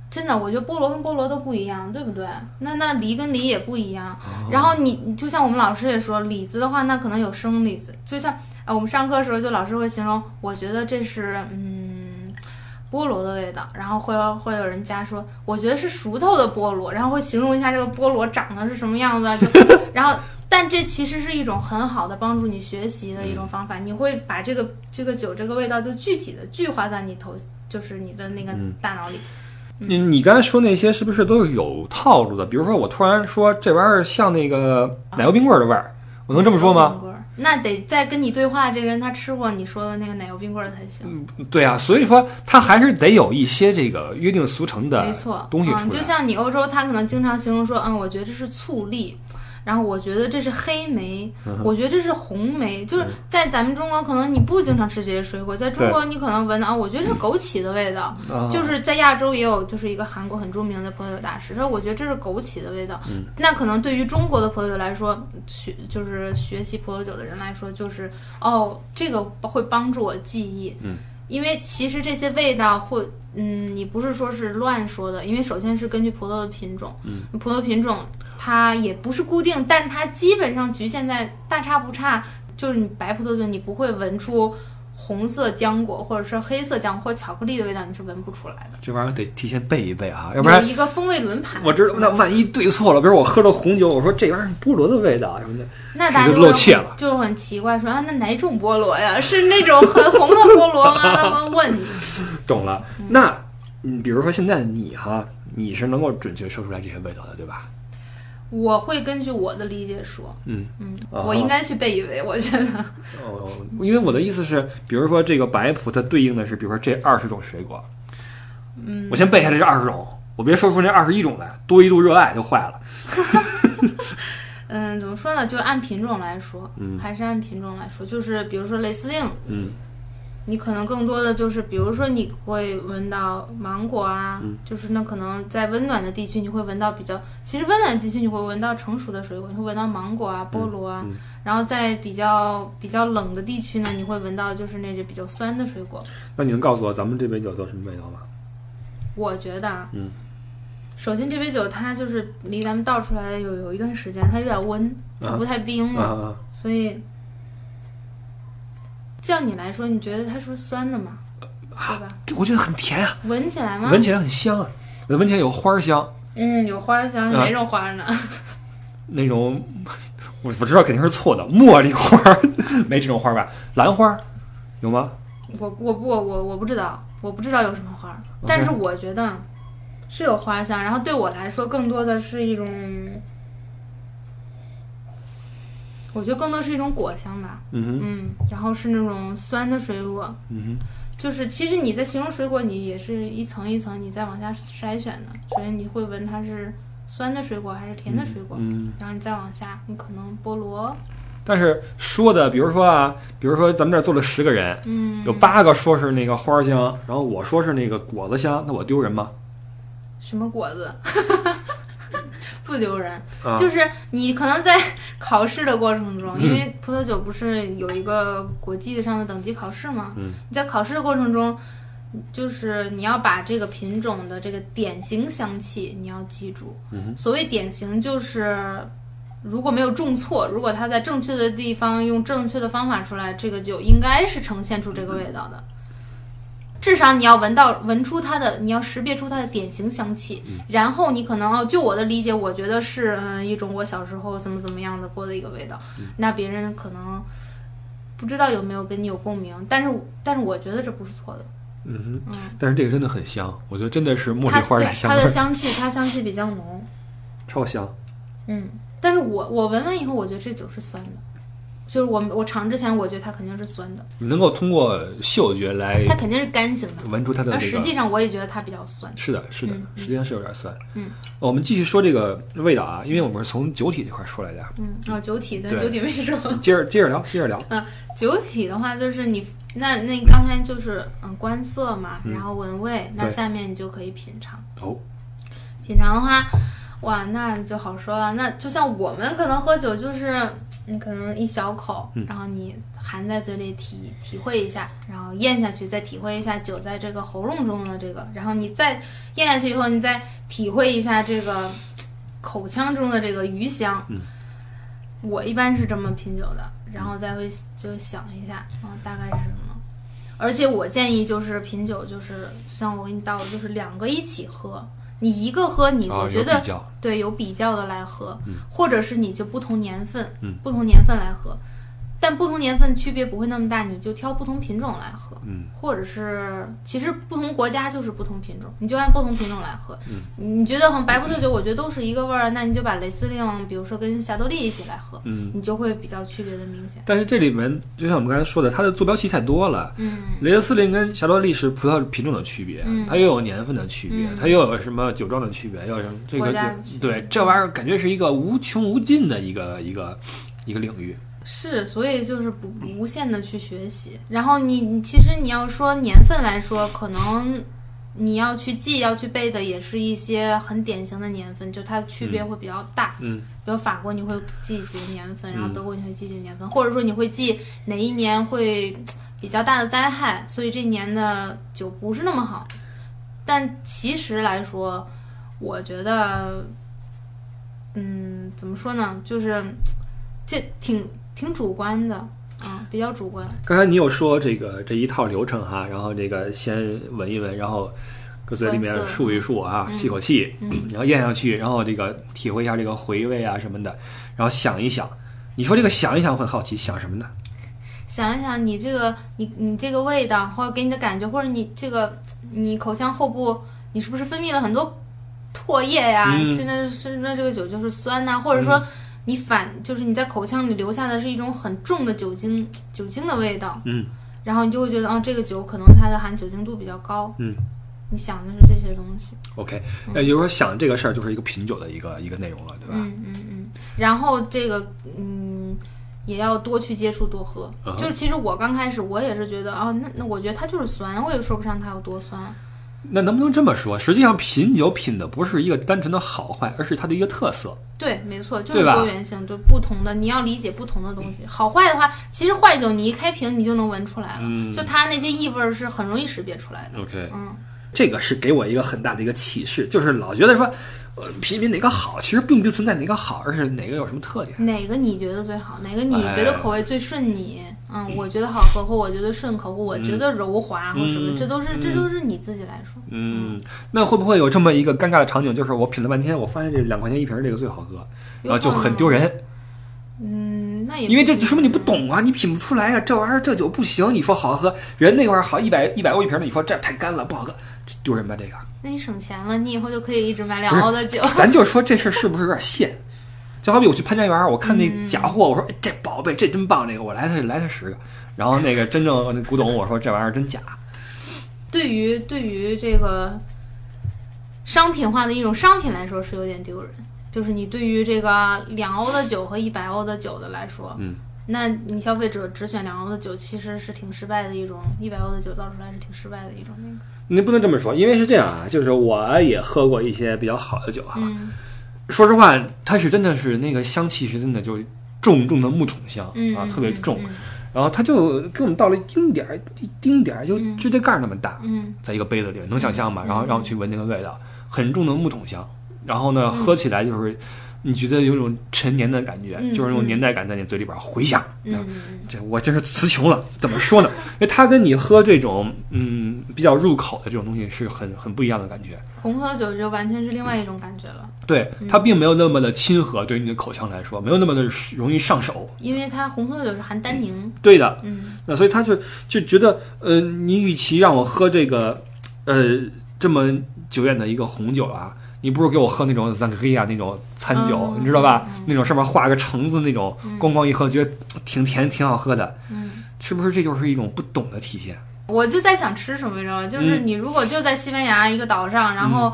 真的，我觉得菠萝跟菠萝都不一样，对不对？那那梨跟梨也不一样。然后你你就像我们老师也说，李子的话，那可能有生李子，就像啊，我们上课的时候，就老师会形容，我觉得这是嗯菠萝的味道，然后会会有人加说，我觉得是熟透的菠萝，然后会形容一下这个菠萝长得是什么样子啊，就 然后。但这其实是一种很好的帮助你学习的一种方法，你会把这个这个酒这个味道就具体的具化在你头，就是你的那个
嗯
大脑里。
你你刚才说那些是不是都是有套路的？比如说我突然说这玩意儿像那个奶油冰棍儿的味儿，我能这么说吗？
那得在跟你对话这个人他吃过你说的那个奶油冰棍儿才行。
嗯对啊，所以说他还是得有一些这个约定俗成的
没错，
东西出来
嗯，就像你欧洲，他可能经常形容说，嗯，我觉得这是醋栗，然后我觉得这是黑莓，
嗯
我觉得这是红莓。就是在咱们中国，可能你不经常吃这些水果，在中国你可能闻到，啊，我觉得是枸杞的味道。
啊
就是在亚洲也有，就是一个韩国很著名的葡萄酒大师，说我觉得这是枸杞的味道。
嗯
那可能对于中国的葡萄酒来说，学就是学习葡萄酒的人来说，就是哦，这个会帮助我记忆。
嗯，
因为其实这些味道会，嗯，你不是说是乱说的，因为首先是根据葡萄的品种，
嗯，
葡萄品种它也不是固定，但它基本上局限在大差不差，就是你白葡萄酒你不会闻出。红色浆果或者是黑色浆果或者巧克力的味道，你是闻不出来的。
这玩意儿得提前背一背啊，要不然
有一个风味轮盘，
我知道那万一对错了，比如我喝着红酒，我说这玩意儿是菠萝的味道什么的，
那大家就会
露怯了
就是很奇怪，说啊，那哪种菠萝呀？是那种很红的菠萝吗？他们问你，
懂了。那嗯，比如说现在你哈，你是能够准确说出来这些味道的，对吧？
我会根据我的理解说，
嗯，
嗯，
啊。
我应该去背一背，我觉得，
哦，因为我的意思是，比如说这个白葡它对应的是，比如说这二十种水果，
嗯，
我先背下来这二十种，我别说出那二十一种来，多一度热爱就坏了。
嗯，怎么说呢？就是按品种来说，
嗯。
还是按品种来说，就是比如说雷司令，
嗯
你可能更多的就是，比如说你会闻到芒果啊，
嗯
就是那可能在温暖的地区你会闻到比较，其实温暖地区你会闻到成熟的水果，你会闻到芒果啊、菠萝啊，
嗯
然后在比较比较冷的地区呢，你会闻到就是那些比较酸的水果。
那你能告诉我咱们这杯酒都什么味道吗？
我觉得啊，
嗯，
首先这杯酒它就是离咱们倒出来有有一段时间，它有点温，它
啊
不太冰了，
啊啊，
所以。照你来说，你觉得它是不是酸的吗？对吧？
这我觉得很甜啊，
闻起来吗？
闻起来很香啊，闻起来有花香，
嗯，有花香，
啊
哪种花呢？
那种我我知道肯定是错的，茉莉花儿 没这种花儿吧？兰花儿有吗？
我我不我我我不知道，我不知道有什么花儿，但是我觉得是有花香。然后对我来说，更多的是一种，我觉得更多是一种果香吧。
嗯
然后是那种酸的水果，
嗯哼，
就是其实你在形容水果，你也是一层一层你再往下筛选的。所以你会闻它是酸的水果还是甜的水果，
嗯。
然后你再往下，你可能菠萝，
但是说的，比如说啊，比如说咱们这儿坐了十个人，
嗯，
有八个说是那个花香，然后我说是那个果子香，那我丢人吗？
什么果子，不丢人。
啊，
就是你可能在 考试的过程中，
嗯
因为葡萄酒不是有一个国际上的等级考试吗？
嗯
你在考试的过程中，就是你要把这个品种的这个典型香气你要记住。
嗯
所谓典型就是。如果没有重错，如果它在正确的地方用正确的方法出来，这个酒应该是呈现出这个味道的。至少你要闻到闻出它的，你要识别出它的典型香气，然后你可能哦，就我的理解，我觉得是嗯一种我小时候怎么怎么样的过的一个味道，那别人可能不知道有没有跟你有共鸣，但是但是我觉得这不是错的，
嗯哼，
嗯，
但是这个真的很香，我觉得真的是茉莉花
的
的香味儿，
香气，它香气比较浓，
超香。
嗯，但是我我闻完以后，我觉得这酒是酸的，就是我我尝之前，我觉得它肯定是酸的，
你能够通过嗅觉来
它肯定是干性的，
闻出它的
而
这个。
实际上我也觉得它比较酸。
是的，是的
嗯，
实际上是有点酸。
嗯，
我们继续说这个味道啊，因为我们是从酒体这块说来的。
嗯，哦，酒体对
对
酒体为什么？
接着接着聊，接着聊。
嗯酒体的话，就是你那那刚才就是嗯观色嘛，
嗯
然后闻味，那下面你就可以品尝。
哦，
品尝的话，哇，那就好说了。那就像我们可能喝酒，就是你可能一小口，
嗯
然后你含在嘴里体体会一下，然后咽下去，再体会一下酒在这个喉咙中的这个，然后你再咽下去以后，你再体会一下这个口腔中的这个余香。
嗯
我一般是这么品酒的，然后再会就想一下，啊，大概是什么。而且我建议就是品酒，就是就像我给你倒的，就是两个一起喝。你一个喝你，我觉得。对，有比较的来喝，
嗯
或者是你就不同年份，
嗯
不同年份来喝，但不同年份区别不会那么大，你就挑不同品种来喝，
嗯
或者是其实不同国家就是不同品种，你就按不同品种来喝。
嗯
你觉得好像白葡萄酒，我觉得都是一个味儿，那你就把雷司令，比如说跟霞多丽一起来喝，
嗯。
你就会比较区别的明显。
但是这里面，就像我们刚才说的，它的坐标系太多了。
嗯
雷德斯林跟霞多丽是葡萄品种的区别，
嗯
它又有年份的区别，
嗯
它又有什么酒庄的区别，又有什么这个对这玩意儿感觉是一个无穷无尽的一个一个一个领域。
是，所以就是不无限的去学习。然后你你其实你要说年份来说，可能你要去记要去背的也是一些很典型的年份，就它的区别会比较大。
嗯
比如法国你会记几个年份，然后
嗯
德国你会记几个年份，或者说你会记哪一年会比较大的灾害，所以这一年的酒不是那么好。但其实来说，我觉得，嗯，怎么说呢，就是这挺挺主观的啊，比较主观。
刚才你有说这个这一套流程哈，然后这个先闻一闻，然后搁嘴里面漱一漱啊，
嗯
吸口气，
嗯
然后咽下去，然后这个体会一下这个回味啊什么的，然后想一想。你说这个想一想，我很好奇，想什么呢？
想一想，你这个你你这个味道，或者给你的感觉，或者你这个你口腔后部，你是不是分泌了很多唾液呀？
嗯
真的是那这个酒就是酸呐、或者说你反就是你在口腔里留下的是一种很重的酒精酒精的味道，
嗯
然后你就会觉得，哦，这个酒可能它的含酒精度比较高。
嗯，
你想的是这些东西。
，OK，那也就是说想这个事儿就是一个品酒的一个一个内容了，对吧？
嗯嗯嗯，然后这个嗯，也要多去接触，多喝。就是其实我刚开始我也是觉得哦、那那我觉得它就是酸，我也说不上它有多酸。
那能不能这么说？实际上品酒品的不是一个单纯的好坏，而是它的一个特色。
对，没错，就是多元性，就不同的，你要理解不同的东西。好坏的话，其实坏酒你一开瓶你就能闻出来了，
嗯
就它那些异味儿是很容易识别出来的。
OK，
嗯
这个是给我一个很大的一个启示，就是老觉得说，呃品一品哪个好，其实并不存在哪个好，而是哪个有什么特点。
哪个你觉得最好？哪个你
哎
觉得口味最顺你？嗯，我觉得好喝，或我觉得顺口，或我觉得柔滑，或什么，
嗯
这都是这
嗯
都是你自己来说。
嗯，那会不会有这么一个尴尬的场景，就是我品了半天，我发现这两块钱一瓶儿这个最好喝，然后就很丢人，
嗯，那也
因为这
不
就说明你不懂啊，你品不出来啊，这玩意儿这酒不行，你说好喝，人那玩意儿好一百一百欧一瓶的，你说这太干了不好喝，这丢人吧这个。
那你省钱了，你以后就可以一直买两欧的酒。
咱就说这事儿是不是有点现？就好比我去潘家园，我看那
嗯
假货，我说哎这宝贝这真棒，这个我来它来它十个，然后那个真正那古董我说这玩意儿真假，
对于对于这个商品化的一种商品来说是有点丢人，就是你对于这个两欧的酒和一百欧的酒的来说，
嗯，
那你消费者只选两欧的酒，其实是挺失败的一种，一百欧的酒造出来是挺失败的一种那个，
你不能这么说，因为是这样啊，就是我也喝过一些比较好的酒哈，
嗯。
说实话，它是真的是那个香气是真的就重重的木桶香、
嗯
啊，特别重，
嗯。
然后它就给我们倒了一丁点儿一丁点儿，就
嗯
指甲盖儿那么大，
嗯
在一个杯子里，能想象吗？
嗯
然后让我去闻那个味道，很重的木桶香，然后呢，
嗯
喝起来就是你觉得有种陈年的感觉，
嗯
就是那种
嗯
年代感在你嘴里边回响。这我真是词穷了，怎么说呢？因为它跟你喝这种嗯比较入口的这种东西是很很不一样的感觉。
红葡萄酒就完全是另外一种感觉了，
对，它并没有那么的亲和，对于你的口腔来说，没有那么的容易上手。
因为它红葡萄酒是含单宁，
对的，
嗯
那所以他就就觉得，呃，你与其让我喝这个，呃，这么久远的一个红酒啊，你不如给我喝那种 Sangria 那种餐酒，
嗯
你知道吧？那种上面画个橙子那种，
嗯
咣咣一喝觉得挺甜挺好喝的，
嗯。
是不是？这就是一种不懂的体现。
我就在想吃什么，你知道吗？就是
嗯
你如果就在西班牙一个岛上，然后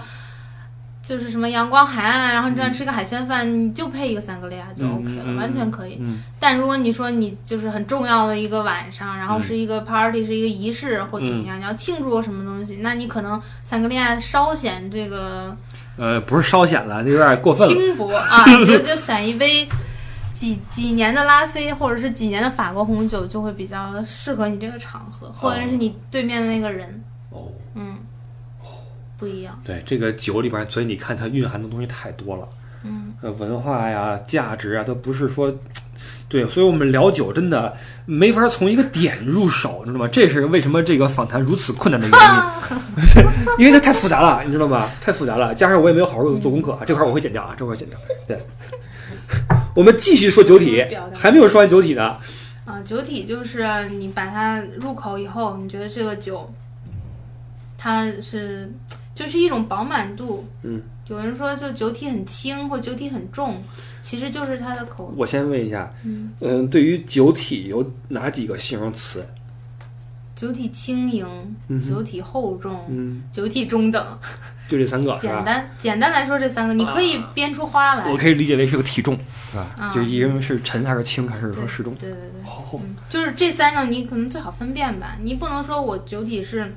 就是什么阳光海岸啊，然后你这样吃个海鲜饭，你就配一个三格利亚就
嗯
OK 了，
嗯
完全可以。
嗯
但如果你说你就是很重要的一个晚上，然后
嗯
是一个 party，是一个仪式或怎么样，你要庆祝什么东西，那你可能三格利亚稍显这个
呃，不是稍显了，那有点过分了。
轻薄啊，你 就就选一杯。几几年的拉菲，或者是几年的法国红酒，就会比较适合你这个场合，或者是你对面的那个人。
哦，
嗯，不一样。
对，这个酒里边，所以你看它蕴含的东西太多了。
嗯，
呃，文化呀、价值啊，都不是说，对，所以我们聊酒真的没法从一个点入手，知道吗？这是为什么这个访谈如此困难的原因，因为它太复杂了，你知道吗？太复杂了，加上我也没有好好做功课啊，这块儿我会剪掉啊，这块儿剪掉。对，我们继续说酒体，还没有说完酒体呢。
啊，酒体就是你把它入口以后，你觉得这个酒，它是就是一种饱满度。
嗯，
有人说就酒体很轻或酒体很重，其实就是它的口。
我先问一下，
嗯，
嗯、对于酒体有哪几个形容词？
酒体轻盈，酒体厚重，
嗯，
酒体中等。
就这三个？
简单简单来说，这三个你可以编出花来。
我可以理解为是个体重，是吧？
啊
就因为是沉还是轻，还是说适中？
对对对。
哦，
嗯，就是这三个你可能最好分辨吧，你不能说我酒体是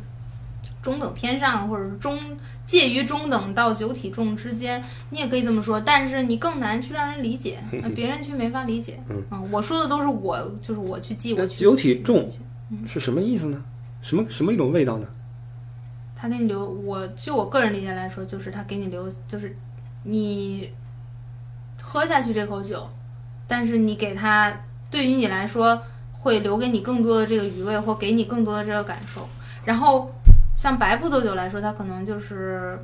中等偏上，或者是中介于中等到酒体重之间，你也可以这么说，但是你更难去让人理解，呃别人去没法理解。
嗯
我说的都是我，就是我去记，我去
酒体重是什么意思呢？什么什么一种味道呢？
他给你留，我就我个人理解来说，就是他给你留，就是你喝下去这口酒，但是你给他，对于你来说会留给你更多的这个余味，或给你更多的这个感受。然后像白葡萄酒来说，它可能就是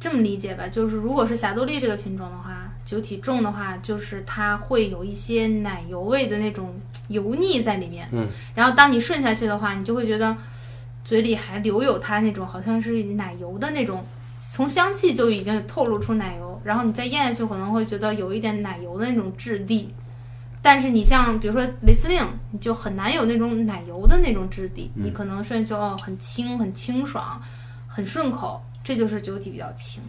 这么理解吧，就是如果是霞多丽这个品种的话，酒体重的话，就是它会有一些奶油味的那种油腻在里面。
嗯，
然后当你顺下去的话，你就会觉得嘴里还留有它那种好像是奶油的那种，从香气就已经透露出奶油，然后你再咽下去可能会觉得有一点奶油的那种质地。但是你像比如说雷司令，你就很难有那种奶油的那种质地，
嗯
你可能顺就哦很清、很清爽、很顺口，这就是酒体比较轻。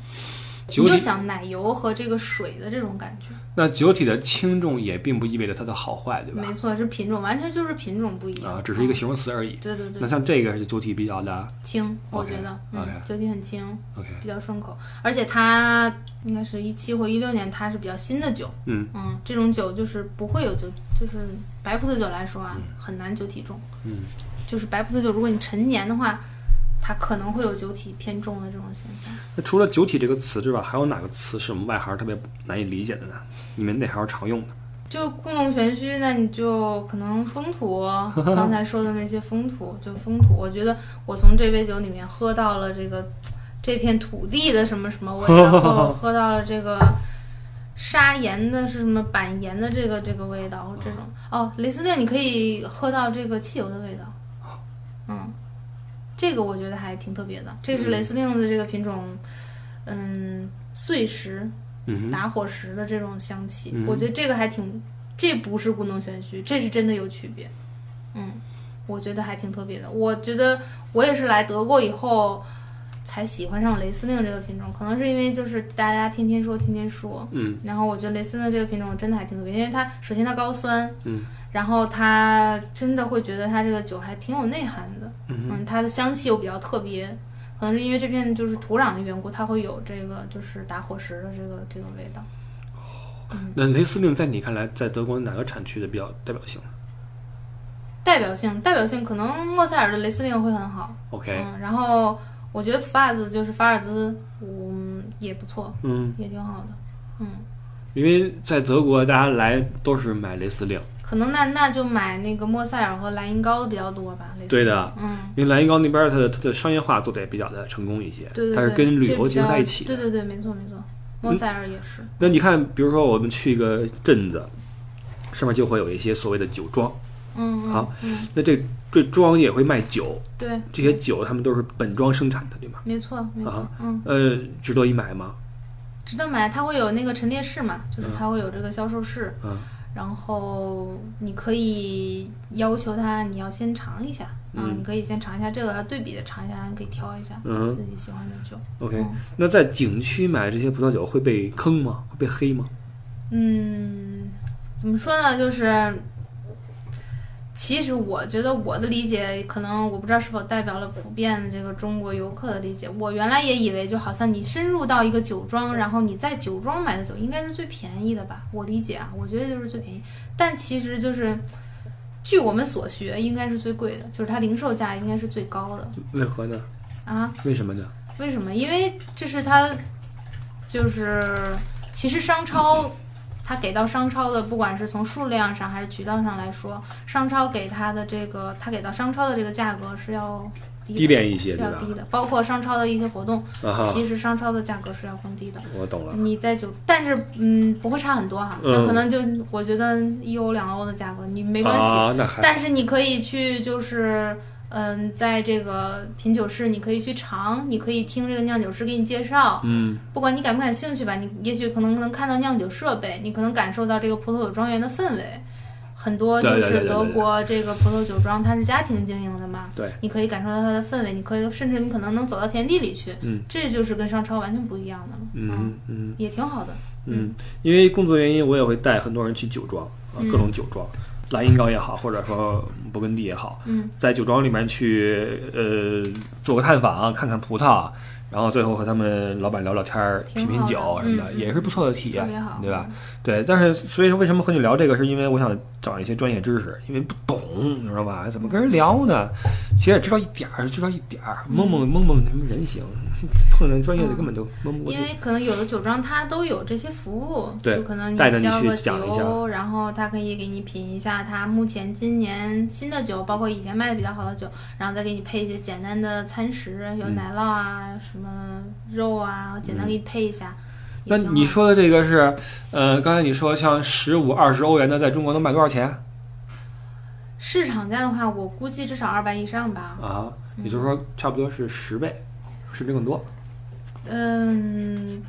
你就想奶油和这个水的这种感觉，
那酒体的轻重也并不意味着它的好坏，对吧
没？错，是品种，完全就是品种不一样
啊，只是一个
嗯
形容词而已。
对对对
那，像这个是酒体比较的
轻，我觉得，嗯酒体很轻
，OK，
比较顺口，而且它应该是一七或一六年，它是比较新的酒，
嗯
嗯，这种酒就是不会有酒，就是白葡萄酒来说啊，很难酒体重，
嗯，
就是白葡萄酒，如果你陈年的话，它可能会有酒体偏重的这种现象。
那除了酒体这个词之外，还有哪个词是我们外行特别难以理解的呢？你们哪行常用的？
就故弄玄虚，那你就可能风土，刚才说的那些风土，就风土。我觉得我从这杯酒里面喝到了这个这片土地的什么什么味，然后喝到了这个砂岩的是什么板岩的这个这个味道，这种哦，雷司令你可以喝到这个汽油的味道，嗯，这个我觉得还挺特别的。这是雷司令的这个品种，嗯，碎石。
嗯
打火石的这种香气，
嗯
我觉得这个还挺，这不是故弄玄虚，这是真的有区别。嗯，我觉得还挺特别的。我觉得我也是来德国以后才喜欢上雷司令这个品种，可能是因为就是大家天天说天天说，
嗯
然后我觉得雷司令这个品种真的还挺特别，因为它首先它高酸，
嗯，
然后他真的会觉得他这个酒还挺有内涵的，
嗯
嗯，它的香气又比较特别，可能是因为这片就是土壤的缘故，它会有这个就是打火石的这个这个味道。
那雷司令在你看来，在德国哪个产区的比较代表性？
代表性，代表性可能莫塞尔的雷司令会很好
，？OK，
嗯，然后我觉得普法兹就是法尔兹，嗯，也不错，
嗯，
也挺好的，嗯，
因为在德国大家来都是买雷司令，
可能那那就买那个莫塞尔和莱茵高的比较多吧，雷司令
对的，
嗯，
因为莱茵高那边它的它的商业化做的也比较的成功一些，
对对对，
它是跟旅游结合在一起的。
对对对，没错没错，莫塞尔也是，
那你看，比如说我们去一个镇子，上面就会有一些所谓的酒庄，
嗯，嗯
好，
嗯，
那这这庄也会卖酒，
对，
这些酒他们都是本庄生产的，对吗？
没错没错
啊，
嗯，
呃，值得一买吗？
值得买，它会有那个陈列室嘛，就是它会有这个销售室，
嗯
然后你可以要求他，你要先尝一下啊，
嗯
你可以先尝一下这个，然后对比的尝一下，你可以挑一下
嗯
自己喜欢的酒。
，OK，
嗯
那在景区买这些葡萄酒会被坑吗？会被黑吗？
嗯，怎么说呢？就是，其实我觉得我的理解，可能我不知道是否代表了普遍的这个中国游客的理解。我原来也以为，就好像你深入到一个酒庄，然后你在酒庄买的酒应该是最便宜的吧？我理解啊，我觉得就是最便宜。但其实就是，据我们所学，应该是最贵的，就是它零售价应该是最高的
为何呢？
啊。
为什么呢？
为什么？因为这是它，就是其实商超，它给到商超的，不管是从数量上还是渠道上来说，商超给它的这个，它给到商超的这个价格是要低
低廉一些，
是要低的，包括商超的一些活动，
啊，
其实商超的价格是要更低的。
我懂了。
你在酒，但是嗯，不会差很多哈，
嗯。
那可能就我觉得一欧两欧的价格你没关系，
啊，那还
但是你可以去，就是嗯，在这个品酒室，你可以去尝，你可以听这个酿酒师给你介绍。
嗯
不管你感不感兴趣吧，你也许可能能看到酿酒设备，你可能感受到这个葡萄酒庄园的氛围。很多就是德国这个葡萄酒庄，它是家庭经营的嘛，
对，
你可以感受到它的氛围，你可以甚至你可能能走到田地里去，
嗯
这就是跟商超完全不一样的了，
嗯嗯
也挺好的。
嗯，因为工作原因，我也会带很多人去酒庄啊，
嗯
各种酒庄，莱茵高也好，或者说勃艮第也好，
嗯。
在酒庄里面去呃做个探访，看看葡萄，然后最后和他们老板聊聊天儿，品品酒什么的，也是不错的体验，对吧？对，但是所以说为什么和你聊这个，是因为我想找一些专业知识，因为不懂，你知道吧？怎么跟人聊呢？其实也知道一点儿，知道一点儿，蒙蒙蒙蒙什么人行，碰见专业的根本就蒙不过去。
因为可能有的酒庄它都有这些服务，
对
就可能
带着你去
交个
讲一下
酒，然后他可以给你品一下他目前今年新的酒，包括以前卖的比较好的酒，然后再给你配一些简单的餐食，有
嗯
奶酪啊、什么肉啊，简单给你配一下。
那你说的这个是，呃，刚才你说像十五、二十欧元的，在中国能卖多少钱
市场价的话，我估计至少二百以上吧。
啊？也就是说，差不多是十倍，甚至更多。
嗯，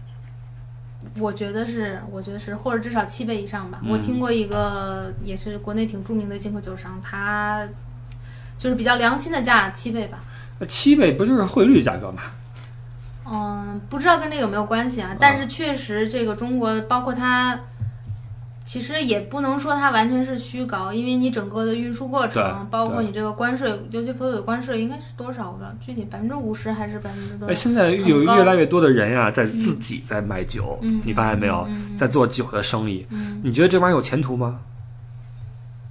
我觉得是，我觉得是，或者至少七倍以上吧。
嗯
我听过一个也是国内挺著名的进口酒商，他就是比较良心的价，七倍吧。
那七倍不就是汇率价格吗？
嗯，不知道跟这有没有关系啊？但是确实，这个中国包括它，其实也不能说它完全是虚高，因为你整个的运输过程，包括你这个关税，尤其葡萄酒关税应该是多少吧？具体百分之五十还是百分之多
哎，
少？
现在有越来越多的人呀、在自己在卖酒，
嗯
你发现没有？在做酒的生意，
嗯
你觉得这玩意儿有前途吗？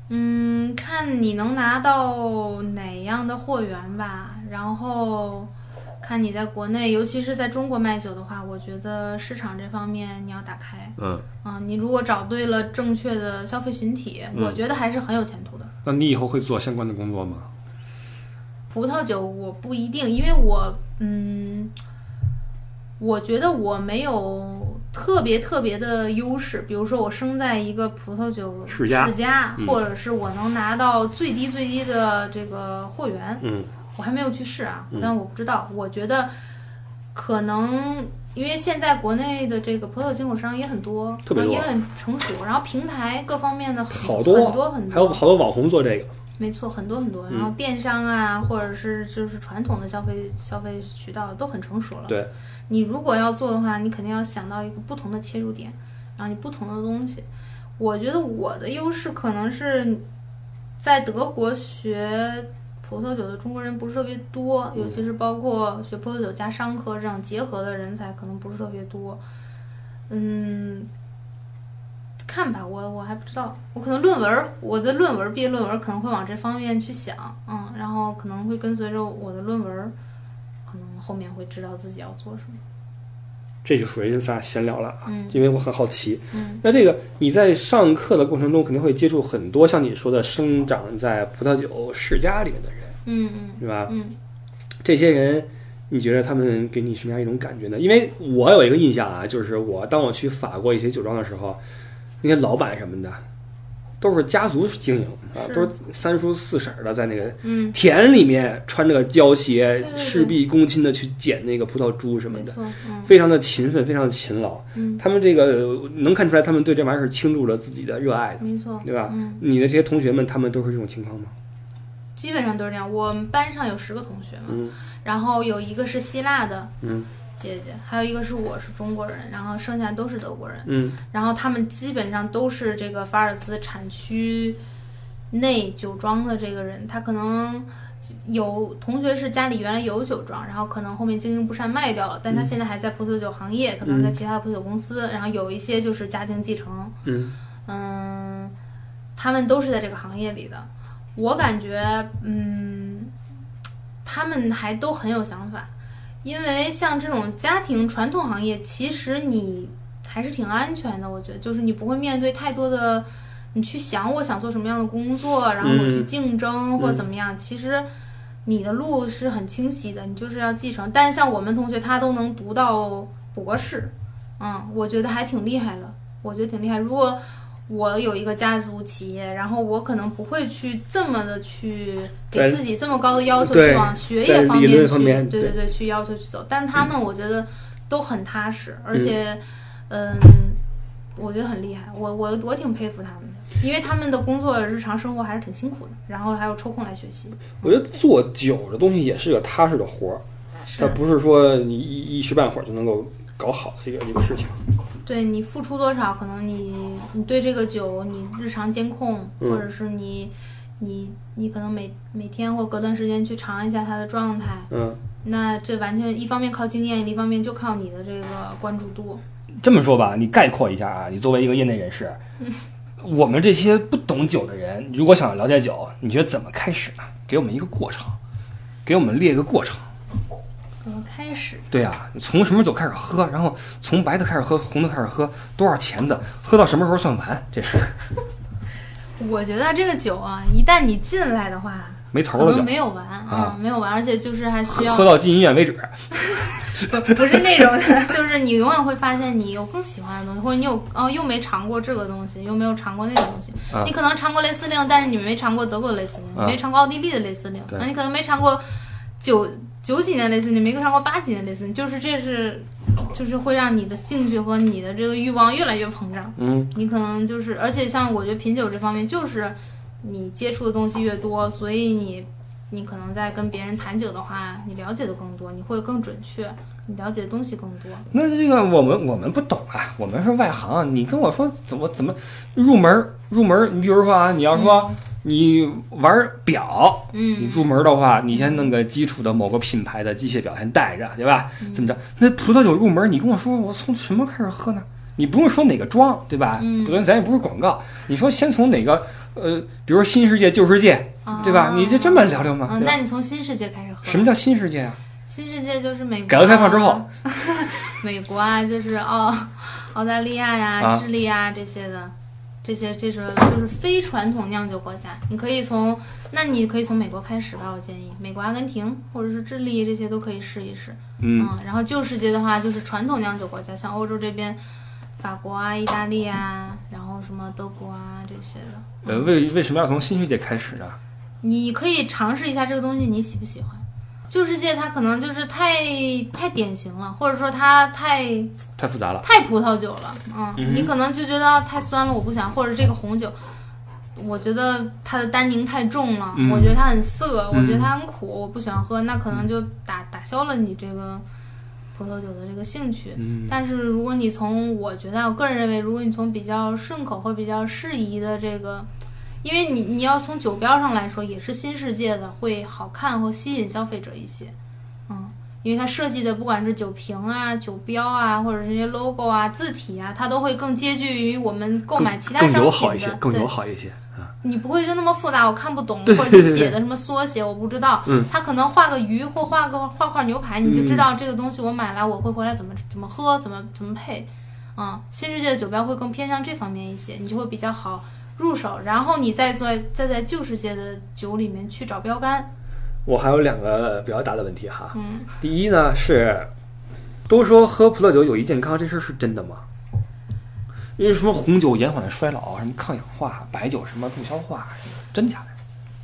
嗯，嗯，看你能拿到哪样的货源吧，然后看你在国内，尤其是在中国卖酒的话，我觉得市场这方面你要打开。
嗯，
啊，你如果找对了正确的消费群体，
嗯
我觉得还是很有前途的。
那你以后会做相关的工作吗？
葡萄酒我不一定，因为我嗯，我觉得我没有特别特别的优势，比如说我生在一个葡萄酒
世家嗯
或者是我能拿到最低最低的这个货源，
嗯
我还没有去试啊
嗯，
但我不知道。我觉得可能因为现在国内的这个葡萄进口商也很多，
特别多
也很成熟，然后平台各方面的很
好多
很多很多，
还有好多网红做这个。
没错，很多很多。
嗯
然后电商啊，或者是就是传统的消费消费渠道都很成熟了。
对，
你如果要做的话，你肯定要想到一个不同的切入点，然后你不同的东西。我觉得我的优势可能是在德国学葡萄酒的中国人不是特别多，尤其是包括学葡萄酒加商科这样结合的人才可能不是特别多。嗯，看吧，我我还不知道，我可能论文，我的论文毕业论文可能会往这方面去想，嗯，然后可能会跟随着我的论文，可能后面会知道自己要做什么。
这就属于咱俩闲聊了啊，
嗯
因为我很好奇。
嗯
那这个你在上课的过程中肯定会接触很多像你说的生长在葡萄酒世家里面的人，
嗯嗯
对吧？
嗯
这些人，你觉得他们给你什么样一种感觉呢？因为我有一个印象啊，就是我当我去法国一些酒庄的时候，那些老板什么的，都是家族经营啊，都是三叔四婶儿的在那个
嗯，
田里面穿着个胶鞋
对对，对
事必躬亲的去捡那个葡萄珠什么的，
嗯
非常的勤奋，非常的勤劳。
嗯，
他们这个能看出来，他们对这玩意儿是倾注了自己的热爱的，
没错，
对吧？
嗯，
你的这些同学们，他们都是这种情况吗？
基本上都是这样。我们班上有十个同学嘛，
嗯
然后有一个是希腊的
嗯
姐姐，还有一个是我是中国人，然后剩下都是德国人。
嗯
然后他们基本上都是这个法尔兹产区内酒庄的这个人，他可能有同学是家里原来有酒庄，然后可能后面经营不善卖掉了，但他现在还在葡萄酒行业，可能在其他的葡萄酒公司，然后有一些就是家庭继承，
嗯
嗯，他们都是在这个行业里的。我感觉，嗯，他们还都很有想法，因为像这种家庭传统行业，其实你还是挺安全的。我觉得，就是你不会面对太多的，你去想我想做什么样的工作，然后我去
嗯
竞争或者怎么样。其实你的路是很清晰的，你就是要继承。但是像我们同学，他都能读到博士，嗯，我觉得还挺厉害的。我觉得挺厉害。如果我有一个家族企业，然后我可能不会去这么的去给自己这么高的要求，去往学业方面去，
方面
对对对，去要求去走。但他们我觉得都很踏实，而且，嗯，我觉得很厉害。我我我挺佩服他们的，因为他们的工作日常生活还是挺辛苦的，然后还有抽空来学习。
我觉得做酒的东西也是个踏实的活儿，它，不是说你一一时半会儿就能够搞好的一个一个事情。
对你付出多少，可能你你对这个酒你日常监控，
嗯
或者是你你你可能每每天或隔段时间去尝一下它的状态。
嗯，
那这完全一方面靠经验，另一方面就靠你的这个关注度。
这么说吧，你概括一下啊，你作为一个业内人士，我们这些不懂酒的人，如果想了解酒，你觉得怎么开始呢？给我们一个过程，给我们列一个过程。
怎么开始？
对啊，你从什么酒开始喝，然后从白的开始喝，红的开始喝，多少钱的，喝到什么时候算完？这是
我觉得这个酒啊，一旦你进来的话，
没头了就，
没有完
啊
没有完，而且就是还需要
喝喝到进医院为止。
不不是那种的，就是你永远会发现你有更喜欢的东西，或者你有哦又没尝过这个东西，又没有尝过那个东西。
啊
你可能尝过雷司令，但是你没尝过德国的雷司令，没尝过奥地利的雷司令，你可能没尝过九九几年类似你，没上过八几年雷司令，就是这是就是会让你的兴趣和你的这个欲望越来越膨胀。
嗯，
你可能就是，而且像我觉得品酒这方面，就是你接触的东西越多，所以你你可能在跟别人谈酒的话，你了解的更多，你会更准确，你了解的东西更多。
那这个我们我们不懂啊，我们是外行。你跟我说怎么怎么入门儿入门儿？你比如说啊，你要说你玩表，你
嗯，
入门的话，你先弄个基础的某个品牌的机械表先带着，对吧？怎么着？那葡萄酒入门，你跟我说我从什么开始喝呢？你不用说哪个庄，对吧？
嗯？
咱也不是广告，你说先从哪个呃，比如说新世界、旧世界，对吧？你就这么聊聊嘛。
嗯，那你从新世界开始喝。
什么叫新世界啊？
新世界就是美国、啊，
改革开放之后，
美国啊，就是澳澳大利亚呀、
啊
智利啊这些的，这些这是就是非传统酿酒国家。你可以从，那你可以从美国开始吧，我建议，美国、阿根廷或者是智利这些都可以试一试。
嗯，
然后旧世界的话，就是传统酿酒国家，像欧洲这边，法国啊、意大利啊，然后什么德国啊这些的。
呃，为为什么要从新世界开始呢？
你可以尝试一下这个东西，你喜不喜欢？旧世界它可能就是太太典型了，或者说它太
太复杂了。
太葡萄酒了，嗯，
嗯
你可能就觉得啊太酸了，我不想，或者这个红酒，我觉得它的单宁太重了，
嗯
我觉得它很涩，
嗯
我觉得它很苦，我不喜欢喝，那可能就打打消了你这个葡萄酒的这个兴趣。
嗯
但是如果你从我觉得，我个人认为，如果你从比较顺口或比较适宜的这个，因为你你要从酒标上来说，也是新世界的，会好看和吸引消费者一些，嗯，因为它设计的不管是酒瓶啊、酒标啊，或者是这些 logo 啊、字体啊，它都会更接近于我们购买其他
更
商品的，
友好一些，更
对
友好一些啊。
你不会就那么复杂，我看不懂，
对
或者是写的什么缩写我不知道。
嗯，
他可能画个鱼或画个画块牛排，你就知道这个东西我买来我会回来怎么怎么喝，怎么怎么配。嗯，新世界的酒标会更偏向这方面一些，你就会比较好入手，然后你再做再在旧世界的酒里面去找标杆。
我还有两个比较大的问题哈。
嗯，
第一呢是，都说喝葡萄酒有益健康，这事儿是真的吗？因为什么红酒延缓衰老，什么抗氧化，白酒什么助消化，真假的？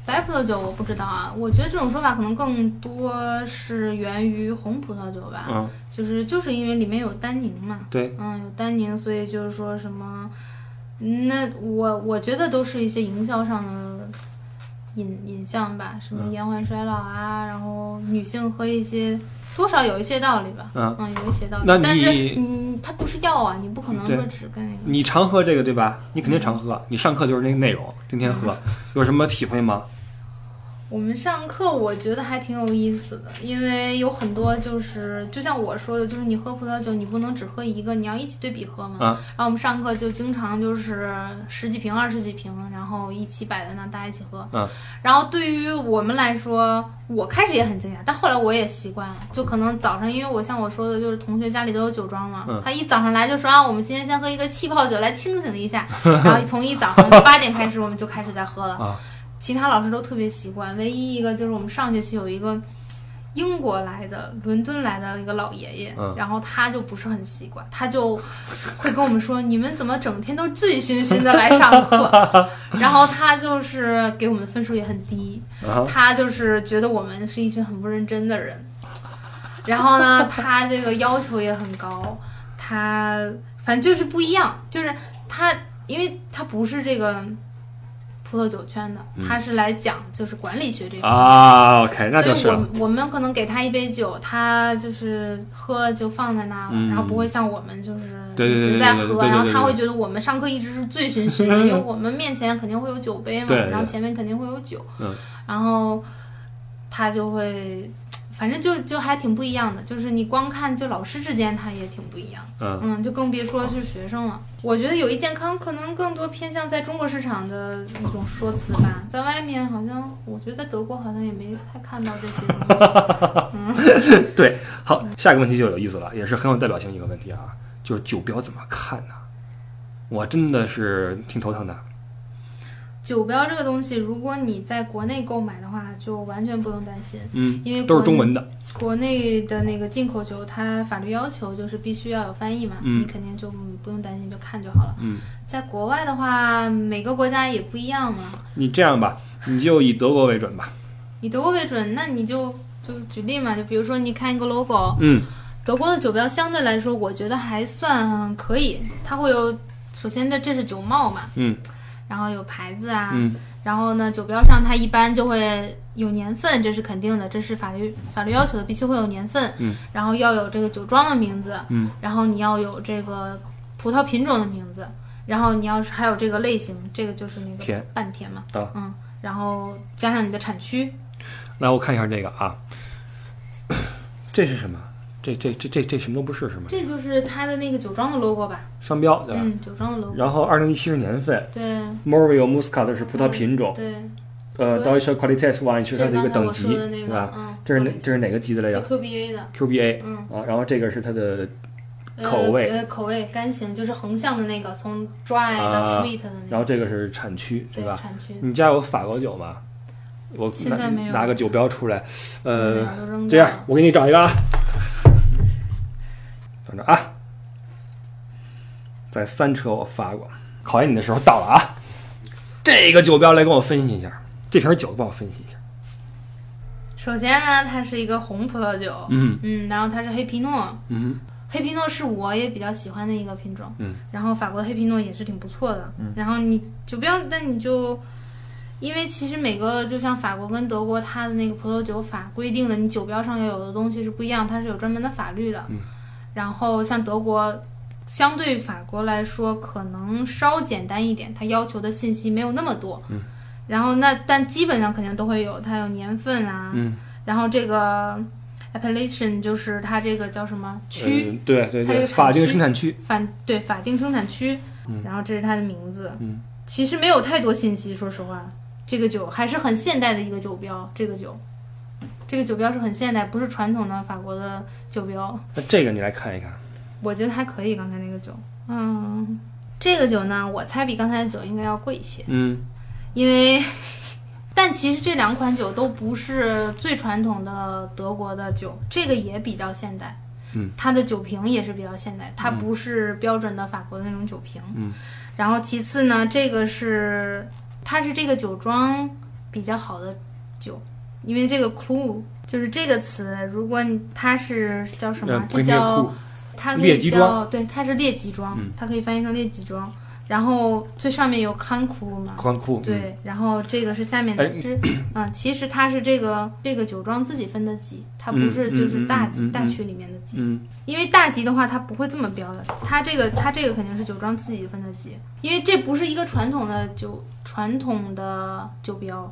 白葡萄酒我不知道啊，我觉得这种说法可能更多是源于红葡萄酒吧，
嗯，
就是就是因为里面有单宁嘛。
对，
嗯，有单宁，所以就是说什么，嗯那我我觉得都是一些营销上的引引向吧，什么
嗯
延缓衰老啊，然后女性喝一些，多少有一些道理吧，
嗯
有一些道理。
那
但是
你
你它不是药啊，你不可能
对
说只跟那个。
你常喝这个对吧？你肯定常喝，你上课就是那个内容，天天喝，有什么体会吗？
我们上课我觉得还挺有意思的，因为有很多就是就像我说的，就是你喝葡萄酒，你不能只喝一个，你要一起对比喝嘛。
啊
然后我们上课就经常就是十几瓶、二十几瓶，然后一起摆在那，大家一起喝。
嗯。
然后对于我们来说，我开始也很惊讶，但后来我也习惯了。就可能早上，因为我像我说的，就是同学家里都有酒庄嘛，
嗯
他一早上来就说啊，我们今天先喝一个气泡酒来清醒一下。然后从一早上八点开始，我们就开始在喝了。
啊
其他老师都特别习惯，唯一一个就是我们上学期有一个英国来的、伦敦来的一个老爷爷，
嗯
然后他就不是很习惯，他就会跟我们说：“你们怎么整天都醉醺醺的来上课？” 然后他就是给我们的分数也很低，
啊！
他就是觉得我们是一群很不认真的人。然后呢，他这个要求也很高，他反正就是不一样，就是他，因为他不是这个葡萄酒圈的，他是来讲就是管理学这块。
啊，OK，那就是。
所以我们我们可能给他一杯酒，他就是喝就放在那了，
嗯
然后不会像我们就是一直在喝，然后他会觉得我们上课一直是醉醺醺的，因为我们面前肯定会有酒杯嘛，然后前面肯定会有酒，
嗯
然后他就会。反正就就还挺不一样的，就是你光看就老师之间他也挺不一样，
嗯
嗯，就更别说是学生了。我觉得有益健康可能更多偏向在中国市场的一种说辞吧，在外面好像我觉得在德国好像也没太看到这些东西。
对，好，下一个问题就有意思了，也是很有代表性一个问题啊，就是酒标怎么看呢？我真的是挺头疼的。
酒标这个东西，如果你在国内购买的话，就完全不用担心，
嗯，
因为
都是中文的。
国内的那个进口酒，它法律要求就是必须要有翻译嘛，
嗯
你肯定就不用担心，就看就好了。
嗯，
在国外的话，每个国家也不一样嘛。
你这样吧，你就以德国为准吧。
以德国为准，那你就就举例嘛，就比如说你看一个 logo，
嗯
德国的酒标相对来说，我觉得还算可以。它会有，首先这这是酒帽嘛，
嗯
然后有牌子啊，
嗯。
然后呢，酒标上它一般就会有年份，这是肯定的，这是法律法律要求的，必须会有年份。
嗯，
然后要有这个酒庄的名字，
嗯，
然后你要有这个葡萄品种的名字，然后你要是还有这个类型，这个就是那个
甜。
半甜嘛，
啊
嗯，然后加上你的产区，
来，我看一下这个啊，这是什么？这这这这这什么都不是是吗？
这就是它的那个酒庄的 logo 吧？
商标对吧？
嗯，酒庄的 logo。
然后二零一七年份
对
Morville Muscat 是葡萄品种，
对，
呃 Deutsche Qualitäts Wein 是它的一个等级，对吧？
嗯，
这是哪这是哪个级的来
这
着
QBA 的
，？QBA
嗯，
啊，然后这个是它的
呃
口味
呃，口味干型就是横向的那个，从 dry 到
啊
sweet 的那
然，后这个是产区，
对
吧？
产区。
你家有法国酒吗？我拿
现在没有
拿个酒标出来，呃，这样我给你找一个啊，啊，在三车我发过，考验你的时候到了啊，这个酒标来跟我分析一下，这瓶酒帮我分析一下，
首先呢，它是一个红葡萄酒，
嗯。
嗯，然后它是黑皮诺，
嗯。
黑皮诺是我也比较喜欢的一个品种，
嗯，
然后法国的黑皮诺也是挺不错的，
嗯，
然后你酒标，但你就。因为其实每个就像法国跟德国，它的那个葡萄酒法规定的，你酒标上要有的东西是不一样，它是有专门的法律的。
嗯。
然后像德国，相对法国来说可能稍简单一点，它要求的信息没有那么多。
嗯。
然后那但基本上肯定都会有，它有年份啊，
嗯，
然后这个 appellation 就是它这个叫什么区，
嗯对对对，
它这个产
法定
区
生产区，
法对法定生产区，
嗯
然后这是它的名字。
嗯，
其实没有太多信息，说实话，这个酒还是很现代的一个酒标。这个酒，这个酒标是很现代，不是传统的法国的酒标。
那这个你来看一看，
我觉得还可以，刚才那个酒，嗯，这个酒呢，我猜比刚才的酒应该要贵一些，
嗯
因为。但其实这两款酒都不是最传统的德国的酒，这个也比较现代，
嗯，
它的酒瓶也是比较现代，它不是标准的法国的那种酒瓶，
嗯，
然后其次呢，这个是它是这个酒庄比较好的酒，因为这个 clue 就是这个词，如果你它是叫什
呃
么？，这叫，它可以叫对，它是列级庄，
嗯。
它可以翻译成列级装。然后最上面有看库嘛，
宽库，嗯，
对，然后这个是下面的
哎
这，嗯，其实它是这个这个酒庄自己分的级，它不
嗯
是就是大级、
嗯嗯嗯。
大区里面的级，
嗯。
因为大级的话它不会这么标的，它这个它这个肯定是酒庄自己分的级，因为这不是一个传统的酒传统的酒标，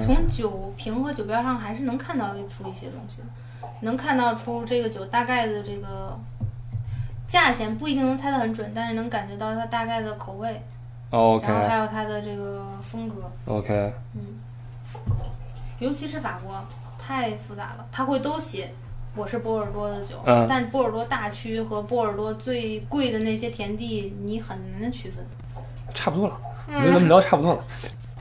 从酒瓶和酒标上还是能看到出一些东西的，能看到出这个酒大概的这个价钱不一定能猜得很准，但是能感觉到它大概的口味，然后还有它的这个风格。
OK，
尤其是法国，太复杂了，他会都写我是波尔多的酒，
嗯
但波尔多大区和波尔多最贵的那些田地，你很难区分。
差不多了，我觉得咱们聊差不多了。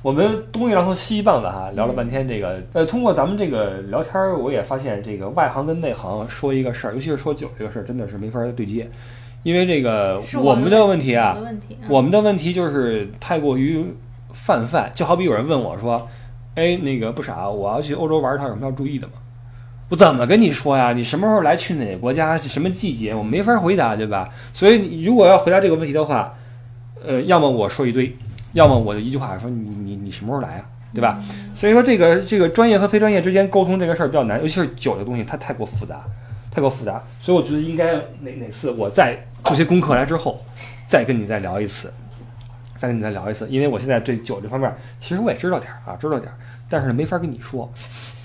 我们东一榔头西一棒子哈，聊了半天这个，呃，通过咱们这个聊天儿，我也发现这个外行跟内行说一个事儿，尤其是说酒这个事儿，真的是没法对接，因为这个
我
们的问题啊
我，问题，嗯
我们的问题就是太过于泛泛，就好比有人问我说：“哎，那个不傻，我要去欧洲玩一趟，有什么要注意的吗？”我怎么跟你说呀？你什么时候来，去哪个国家，什么季节，我没法回答，对吧？所以你如果要回答这个问题的话，呃，要么我说一堆，要么我就一句话说你你你什么时候来啊，对吧？所以说这个这个专业和非专业之间沟通这个事儿比较难，尤其是酒这东西，它太过复杂，太过复杂。所以我觉得应该哪哪次我再做些功课来之后，再跟你再聊一次，再跟你再聊一次，因为我现在对酒这方面其实我也知道点儿啊，知道点儿，但是没法跟你说，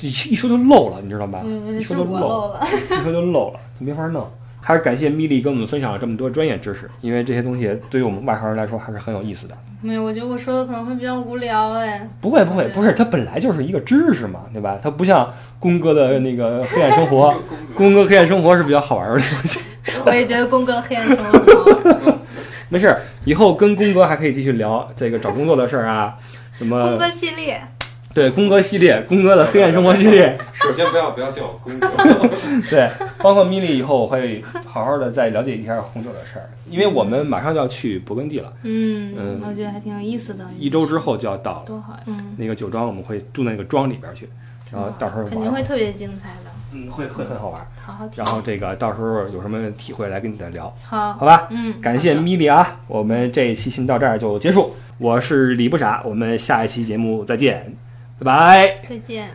一一说就漏了，你知道吧？
嗯，
一说就漏，
漏了。
一说就漏了，就没法弄。还是感谢米莉跟我们分享了这么多专业知识，因为这些东西对于我们外行人来说还是很有意思的。
没有，我觉得我说的可能会比较无聊哎。
不会不会，不是，它本来就是一个知识嘛，对吧？它不像宫哥的那个黑暗生活，宫哥黑暗生活是比较好玩的东西。
我也觉得宫哥黑暗生活好玩。
没事儿，以后跟宫哥还可以继续聊这个找工作的事儿啊，什
宫
么
哥系列，
对宫哥系列，宫哥的黑暗生活系列，
首先不要不要叫我公哥，
对，包括米莉以后我会好好的再了解一下红酒的事儿，因为我们马上就要去勃艮第了，
嗯
嗯，
我觉得还挺有意思的。
一周之后就要到了。
多好呀，嗯，
那个酒庄我们会住那个庄里边去，然后到时候
肯定会特别精彩的，
嗯，会会很好玩。
好好
然。后这个到时候有什么体会来跟你再聊，
好，
好吧？
嗯，
感谢米莉啊，我们这一期先到这儿就结束。我是李不傻，我们下一期节目再见，拜拜。
再见。